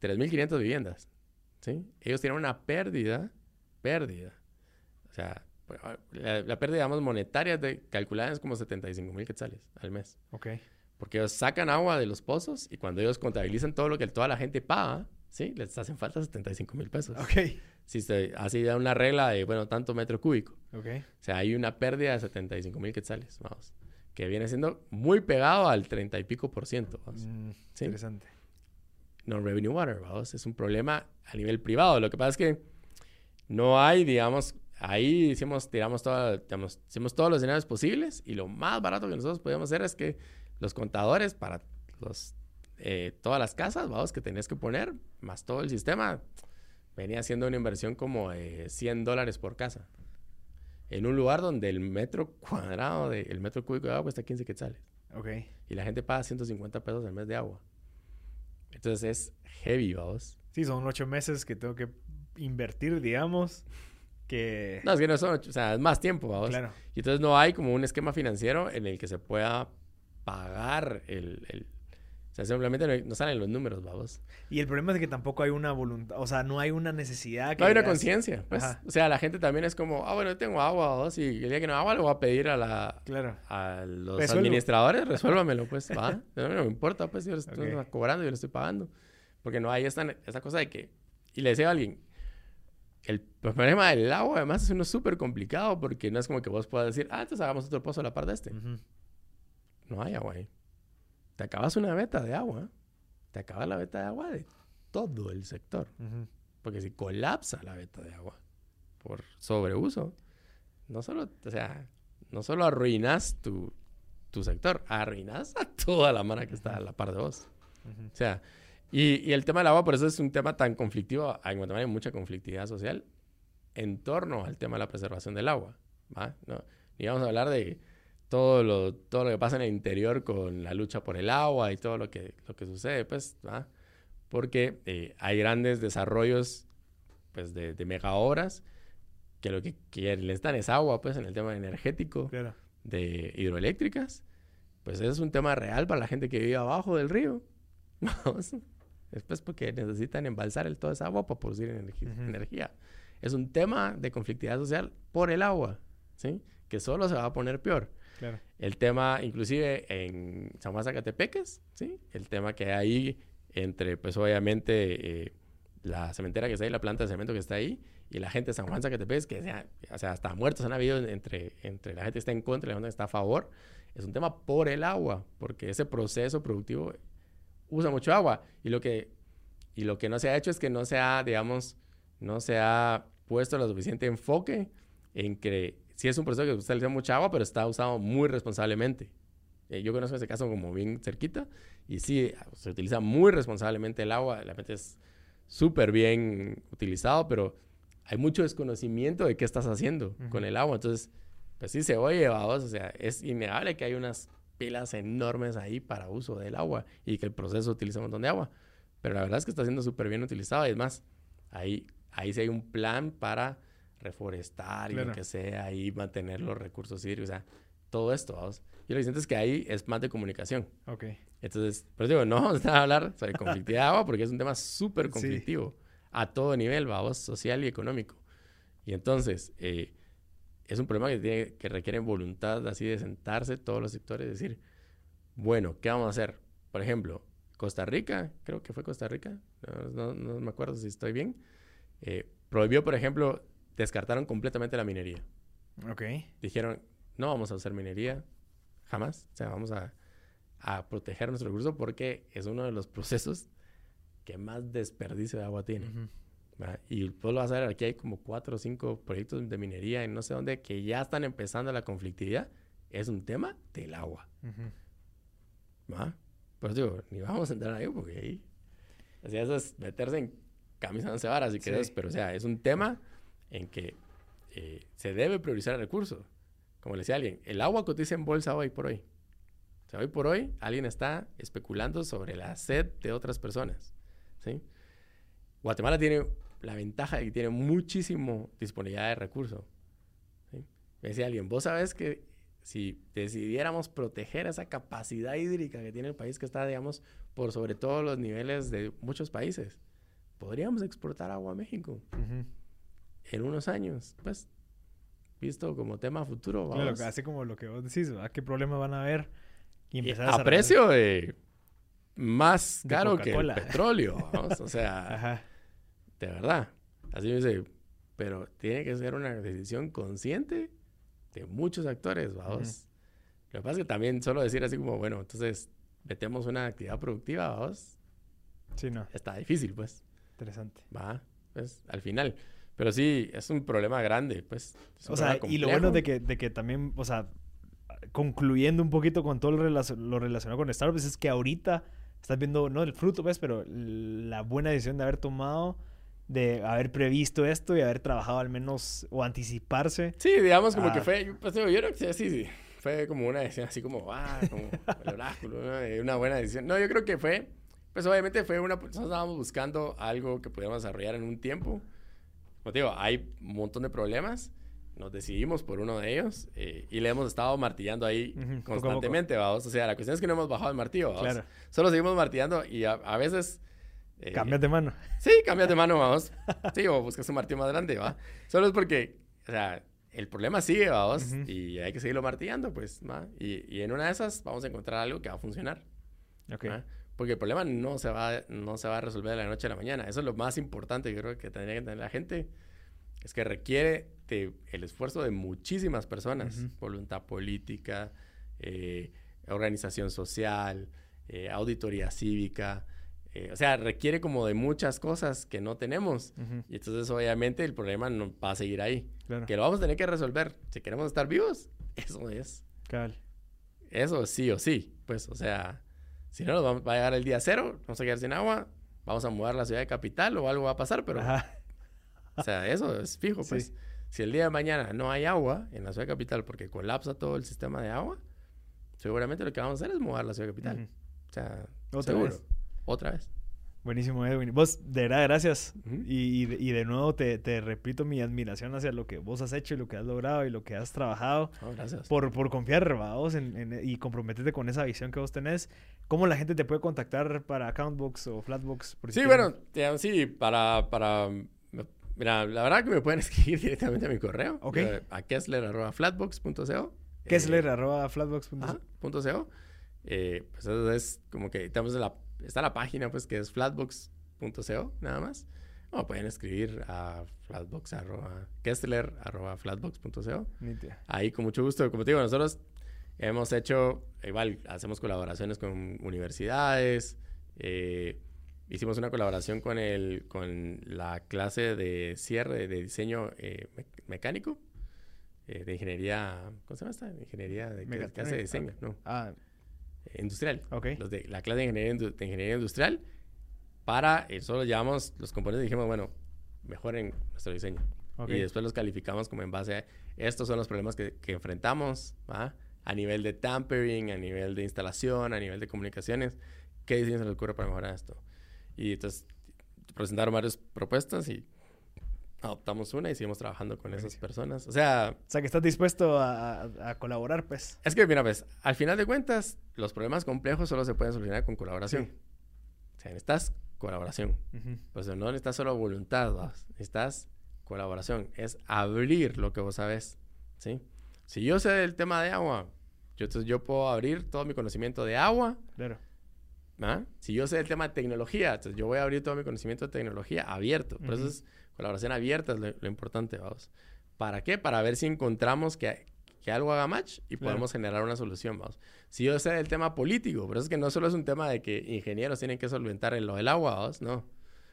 3.500 viviendas, ¿sí? Ellos tienen una pérdida, pérdida, o sea, la, la pérdida, digamos, monetaria de, calculada es como 75 mil quetzales al mes. Ok. Porque ellos sacan agua de los pozos y cuando ellos contabilizan todo lo que toda la gente paga, ¿sí? Les hacen falta 75 mil pesos. Ok. Si se, así da una regla de, bueno, tanto metro cúbico. Ok. O sea, hay una pérdida de 75 mil quetzales, vamos. Que viene siendo muy pegado al 30 y pico por ciento, vamos. Mm, Sí. Interesante. Non-revenue water, vamos. Es un problema a nivel privado. Lo que pasa es que no hay, digamos, ahí hicimos, tiramos, toda, digamos, hicimos todos los escenarios posibles y lo más barato que nosotros podíamos hacer es que los contadores para los, eh, todas las casas, vamos, que tenías que poner, más todo el sistema, venía siendo una inversión como de 100 dólares por casa. En un lugar donde el metro cuadrado, de, el metro cúbico de agua cuesta 15 quetzales. Ok. Y la gente paga 150 pesos al mes de agua. Entonces es heavy, vamos. Sí, son ocho meses que tengo que invertir, digamos. Que. No, es que no son, ocho- o sea, es más tiempo, vamos. Claro. Y entonces no hay como un esquema financiero en el que se pueda pagar el... el- o sea, simplemente no, salen los números, vamos. Y el problema es que tampoco hay una voluntad, o sea, no hay una necesidad que No hay una conciencia, pues. Ajá. O sea, la gente también es como, ah, bueno, yo tengo agua, vamos, y el día que no hay agua le voy a pedir a la... Claro. A los Resuelvo. administradores, resuélvamelo, pues, va. No, no me importa, pues, yo le estoy Ok. cobrando, yo le estoy pagando. Porque no hay esta, esta cosa de que... Y le decía a alguien, el problema del agua, además, es uno súper complicado porque no es como que vos puedas decir, ah, entonces hagamos otro pozo a la par de este. No hay agua ahí. Te acabas una veta de agua. Te acabas la veta de agua de todo el sector. Porque si colapsa la veta de agua por sobreuso, no solo, o sea, no solo arruinas tu, tu sector, arruinas a toda la mano que está a la par de vos. O sea, y, y el tema del agua, por eso es un tema tan conflictivo. En Guatemala hay mucha conflictividad social en torno al tema de la preservación del agua. ¿va? No, y vamos a hablar de todo lo, todo lo que pasa en el interior con la lucha por el agua y todo lo que, lo que sucede, pues, ¿va? Porque eh, hay grandes desarrollos, pues, de, de mega obras que lo que quieren, les dan es agua, pues, en el tema energético de hidroeléctricas, pues es un tema real para la gente que vive abajo del río. Después porque necesitan embalsar el, toda esa agua para producir energi- Ujú. energía. Es un tema de conflictividad social por el agua, ¿sí? Que solo se va a poner peor. Claro. El tema, inclusive en San Juan Zacatepeques, ¿sí? El tema que hay entre, pues obviamente, eh, la cementera que está ahí, la planta de cemento que está ahí, y la gente de San Juan Zacatepec, que sea, o sea, hasta muertos han habido entre, entre la gente que está en contra y la gente que está a favor, es un tema por el agua, porque ese proceso productivo usa mucho agua. Y lo que, y lo que no se ha hecho es que no se ha, digamos, no se ha puesto lo suficiente enfoque en que sí es un proceso que utiliza mucha agua, pero está usado muy responsablemente. Eh, yo conozco ese caso como bien cerquita y sí, se utiliza muy responsablemente el agua, la gente es súper bien utilizado, pero hay mucho desconocimiento de qué estás haciendo con el agua. Entonces, pues sí se oye, vamos, o sea, es innegable que hay unas pilas enormes ahí para uso del agua y que el proceso utiliza un montón de agua. Pero la verdad es que está siendo súper bien utilizado y es más, ahí, ahí sí hay un plan para reforestar y lo que sea, y mantener los recursos hídricos, o sea, todo esto, vamos. Y lo que siento es que ahí es más de comunicación. Ok. Entonces, pero digo, no vamos a hablar sobre conflictividad de agua porque es un tema súper conflictivo a todo nivel, vamos, social y económico. Y entonces, eh, es un problema que, tiene, que requiere voluntad así de sentarse todos los sectores y decir, bueno, ¿qué vamos a hacer? Por ejemplo, Costa Rica, creo que fue Costa Rica, no, no, me acuerdo si estoy bien, eh, prohibió, por ejemplo, descartaron completamente la minería. Ok. Dijeron, no vamos a hacer minería, jamás. O sea, vamos a, a proteger nuestro recurso porque es uno de los procesos que más desperdicio de agua tiene. Y pues lo vas a ver, aquí hay como cuatro o cinco proyectos de minería en no sé dónde que ya están empezando la conflictividad. Es un tema del agua. ¿Va? Pues digo, ni vamos a entrar ahí porque ahí... O sea, eso es meterse en camisa de once varas, si quieres. Pero, o sea, es un tema en que eh, se debe priorizar el recurso. Como le decía alguien, el agua cotiza en bolsa hoy por hoy. O sea, hoy por hoy alguien está especulando sobre la sed de otras personas. ¿sí? Guatemala tiene la ventaja de que tiene muchísimo disponibilidad de recursos. ¿sí? Me decía alguien, vos sabes que si decidiéramos proteger esa capacidad hídrica que tiene el país, que está, digamos, por sobre todos los niveles de muchos países, podríamos exportar agua a México en unos años, pues, visto como tema futuro. Vamos. así como lo que vos decís, ¿a qué problema van a haber? Y empezar a, a precio de más caro que el petróleo, vamos, o sea, de verdad. Así me dice, pero tiene que ser una decisión consciente de muchos actores, vamos. Lo que pasa es que también solo decir así como, bueno, entonces metemos una actividad productiva, vamos. Sí, no. Está difícil, pues. Interesante. Va, pues, al final. Pero sí, es un problema grande, pues. O sea, y lo bueno de que, de que también, o sea, concluyendo un poquito con todo lo, relacionado con Starbucks, es que ahorita estás viendo, no el fruto, pues, pero la buena decisión de haber tomado, de haber previsto esto y haber trabajado al menos o anticiparse. Sí, digamos como que fue, pues, yo creo que sí, sí, fue como una decisión así como, ah, como el oráculo, una buena decisión. No, yo creo que fue, pues obviamente fue una, nosotros estábamos buscando algo que pudiéramos desarrollar en un tiempo como digo, hay un montón de problemas. Nos decidimos por uno de ellos eh, y le hemos estado martillando ahí constantemente, vamos. O sea, la cuestión es que no hemos bajado el martillo, vamos. Claro. Solo seguimos martillando y a, veces... Eh, cambias de mano. Sí, cambias de mano, vamos. Sí, o buscas un martillo más grande, va. Solo es porque, o sea, el problema sigue, vamos, y hay que seguirlo martillando, pues, ¿va? Y, y, en una de esas vamos a encontrar algo que va a funcionar. Ok. Porque el problema no se, va, no se va a resolver de la noche a la mañana. Eso es lo más importante, yo creo que tendría que tener la gente. Es que requiere el esfuerzo de muchísimas personas. Voluntad política, eh, organización social, eh, auditoría cívica. Eh, o sea, requiere como de muchas cosas que no tenemos. Y entonces, obviamente, el problema no va a seguir ahí. Que lo vamos a tener que resolver. Si queremos estar vivos, eso es. Claro. Eso sí o sí. Pues, o sea, si no, nos va a llegar el día cero, vamos a quedar sin agua, vamos a mudar la ciudad de capital o algo va a pasar, pero... O sea, eso es fijo, pues. Si el día de mañana no hay agua en la ciudad de capital porque colapsa todo el sistema de agua, seguramente lo que vamos a hacer es mudar la ciudad de capital. O sea, ¿Otra seguro. Vez? Otra vez. Buenísimo, Edwin. Vos, de verdad, gracias. y, y, de nuevo te, te, repito mi admiración hacia lo que vos has hecho y lo que has logrado y lo que has trabajado. Oh, gracias. Por, por confiar vos en, y comprometerte con esa visión que vos tenés. ¿Cómo la gente te puede contactar para Accountbox o Flatbox? sí, bueno, sí, para, para... Mira, la verdad que me pueden escribir directamente a mi correo. Ok. A kessler.flatbox.co. Kessler.flatbox.co. Eh, pues eso es como que estamos en la está la página, pues, que es flatbox.co, nada más. O pueden escribir a flatbox arroba, kessler arroba flatbox.co. Ahí con mucho gusto. Como te digo, nosotros hemos hecho, igual, hacemos colaboraciones con universidades. eh, hicimos una colaboración con, el, con la clase de cierre de diseño eh, me- mecánico. eh, de ingeniería, ¿cómo se llama esta? Ingeniería de ¿qué clase de diseño, no, Ah, industrial. ok. Los de la clase de ingeniería, de ingeniería industrial para, eh, solo llevamos los componentes y dijimos, bueno, mejoren nuestro diseño. ok. Y después los calificamos como en base a estos son los problemas que, que enfrentamos ¿va? a nivel de tampering, a nivel de instalación, a nivel de comunicaciones. ¿Qué diseño se les ocurre para mejorar esto? Y entonces presentaron varias propuestas y adoptamos una y seguimos trabajando con esas personas. O sea, O sea, que estás dispuesto a, a- colaborar, pues. es que, mira, pues, al final de cuentas, los problemas complejos solo se pueden solucionar con colaboración. Sí. O sea, necesitas colaboración. Ujú. Pues no necesitas solo voluntad, ¿va? necesitas colaboración. Es abrir lo que vos sabes, ¿sí? Si yo sé del tema de agua, yo, entonces yo puedo abrir todo mi conocimiento de agua, Claro. ¿ah? Si yo sé del tema de tecnología, entonces yo voy a abrir todo mi conocimiento de tecnología abierto. Por eso Ujú. es colaboración abierta es lo, lo importante, vamos. ¿Para qué? Para ver si encontramos que, que algo haga match y Claro. podemos generar una solución, vamos. Si yo sé del tema político, pero es que no solo es un tema de que ingenieros tienen que solventar en lo del agua, vamos, no.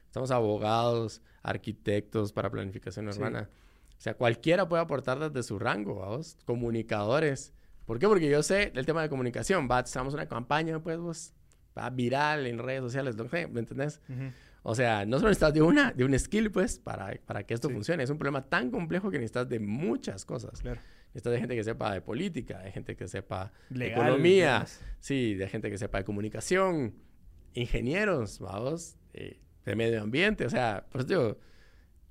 Estamos abogados, arquitectos para planificación Sí. urbana. O sea, cualquiera puede aportar desde su rango, vamos. Comunicadores. ¿Por qué? Porque yo sé del tema de comunicación. Va, estamos una campaña, pues, vos, va viral en redes sociales, ¿me entendés? Ujú. O sea, no solo necesitas de una, de un skill, pues, para, para que esto Sí. funcione. Es un problema tan complejo que necesitas de muchas cosas. Claro. Necesitas de gente que sepa de política, de gente que sepa de economía, sí, de gente que sepa de comunicación, ingenieros, vamos, eh, de medio ambiente. O sea, por eso digo,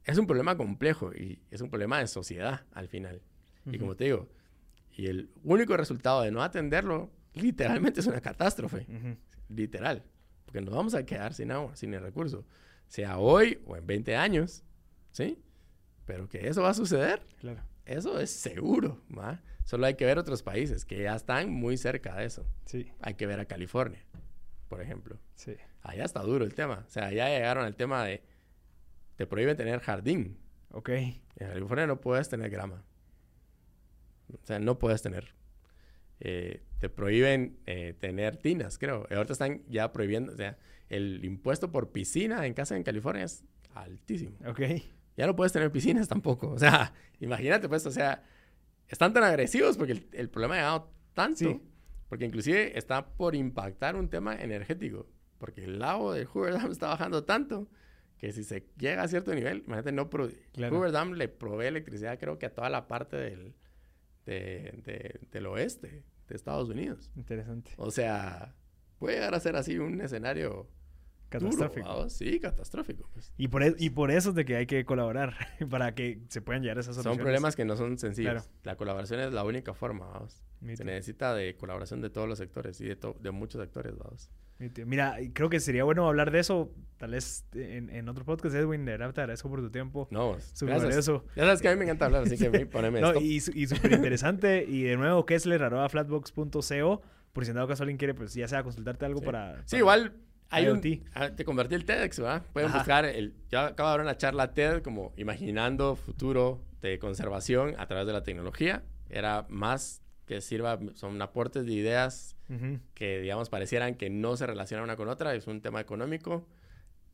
es un problema complejo y es un problema de sociedad al final. Y como te digo, y el único resultado de no atenderlo, literalmente es una catástrofe literal, porque nos vamos a quedar sin agua, sin el recurso, sea hoy o en 20 años, ¿sí? Pero que eso va a suceder, Claro. eso es seguro, ¿va? Solo hay que ver otros países que ya están muy cerca de eso. Sí, Hay que ver a California, por ejemplo. sí. Allá está duro el tema. O sea, ya llegaron al tema de... Te prohíben tener jardín. Ok. En California no puedes tener grama. O sea, no puedes tener. Eh, te prohíben eh, tener tinas, creo. Y ahorita están ya prohibiendo. O sea, el impuesto por piscina en casa en California es altísimo. Ok. Ya no puedes tener piscinas tampoco. O sea, imagínate, pues, o sea, están tan agresivos porque el, el problema ha llegado tanto. Sí. Porque inclusive está por impactar un tema energético. Porque el lago de Hoover Dam está bajando tanto que si se llega a cierto nivel, imagínate, no Claro. Hoover Dam le provee electricidad creo que a toda la parte del, de- de- del oeste de Estados Unidos. Interesante. O sea, puede llegar a ser así un escenario Catastrófico. Duro, ¿va? sí, catastrófico. pues. Y por, e- y por eso es de que hay que colaborar para que se puedan llegar a esas Son soluciones. problemas que no son sencillos. Claro. La colaboración es la única forma, vamos. Se necesita de colaboración de todos los sectores y de, to- de muchos sectores, vamos. Mira, creo que sería bueno hablar de eso, tal vez en, en otro podcast, Edwin. De verdad, te agradezco por tu tiempo. No, gracias. valioso. Ya sabes que a mí me encanta hablar, así que poneme No, y, y súper interesante. y de nuevo, Kessler, arroba flatbox.co. Por si en dado caso alguien quiere, pues ya sea consultarte algo Sí. para, Sí, para- igual hay un... IoT. ah, Te convertí el TEDx, ¿verdad? Pueden Ajá. buscar el... Yo acabo de dar una charla TED como imaginando futuro de conservación a través de la tecnología. Era más que sirva... Son aportes de ideas que, digamos, parecieran que no se relacionan una con otra. Es un tema económico,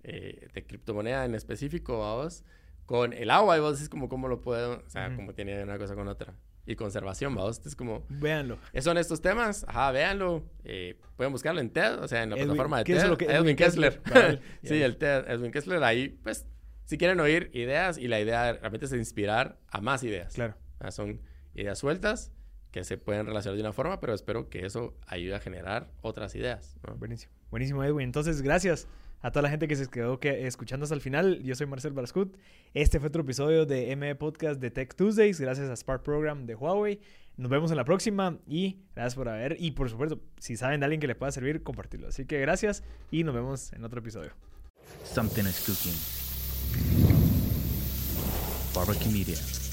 eh, de criptomoneda en específico, vamos, con el agua. Y vos decís como, ¿cómo lo puedo...? O sea, Ujú. cómo tiene una cosa con otra. Y conservación, vamos. Es como... Véanlo. Son estos temas, ajá, véanlo. eh, pueden buscarlo en TED, o sea, en la Edwin- plataforma de ¿qué es TED. lo que- Edwin, Edwin Kessler. Kessler? Sí, el TED, Edwin Kessler. Ahí, pues, si quieren oír ideas, y la idea realmente es inspirar a más ideas. Claro. Ah, Son ideas sueltas que se pueden relacionar de una forma, pero espero que eso ayude a generar otras ideas. ¿no? Buenísimo. Buenísimo, Edwin. Entonces, gracias a toda la gente que se quedó que, escuchando hasta el final. Yo soy Marcel Barascut. Este fue otro episodio de ME Podcast de Tech Tuesdays. Gracias a Spark Program de Huawei. Nos vemos en la próxima y gracias por haber. Y por supuesto, si saben de alguien que le pueda servir, compartirlo. Así que gracias y nos vemos en otro episodio. Something is cooking. Barbecue Media.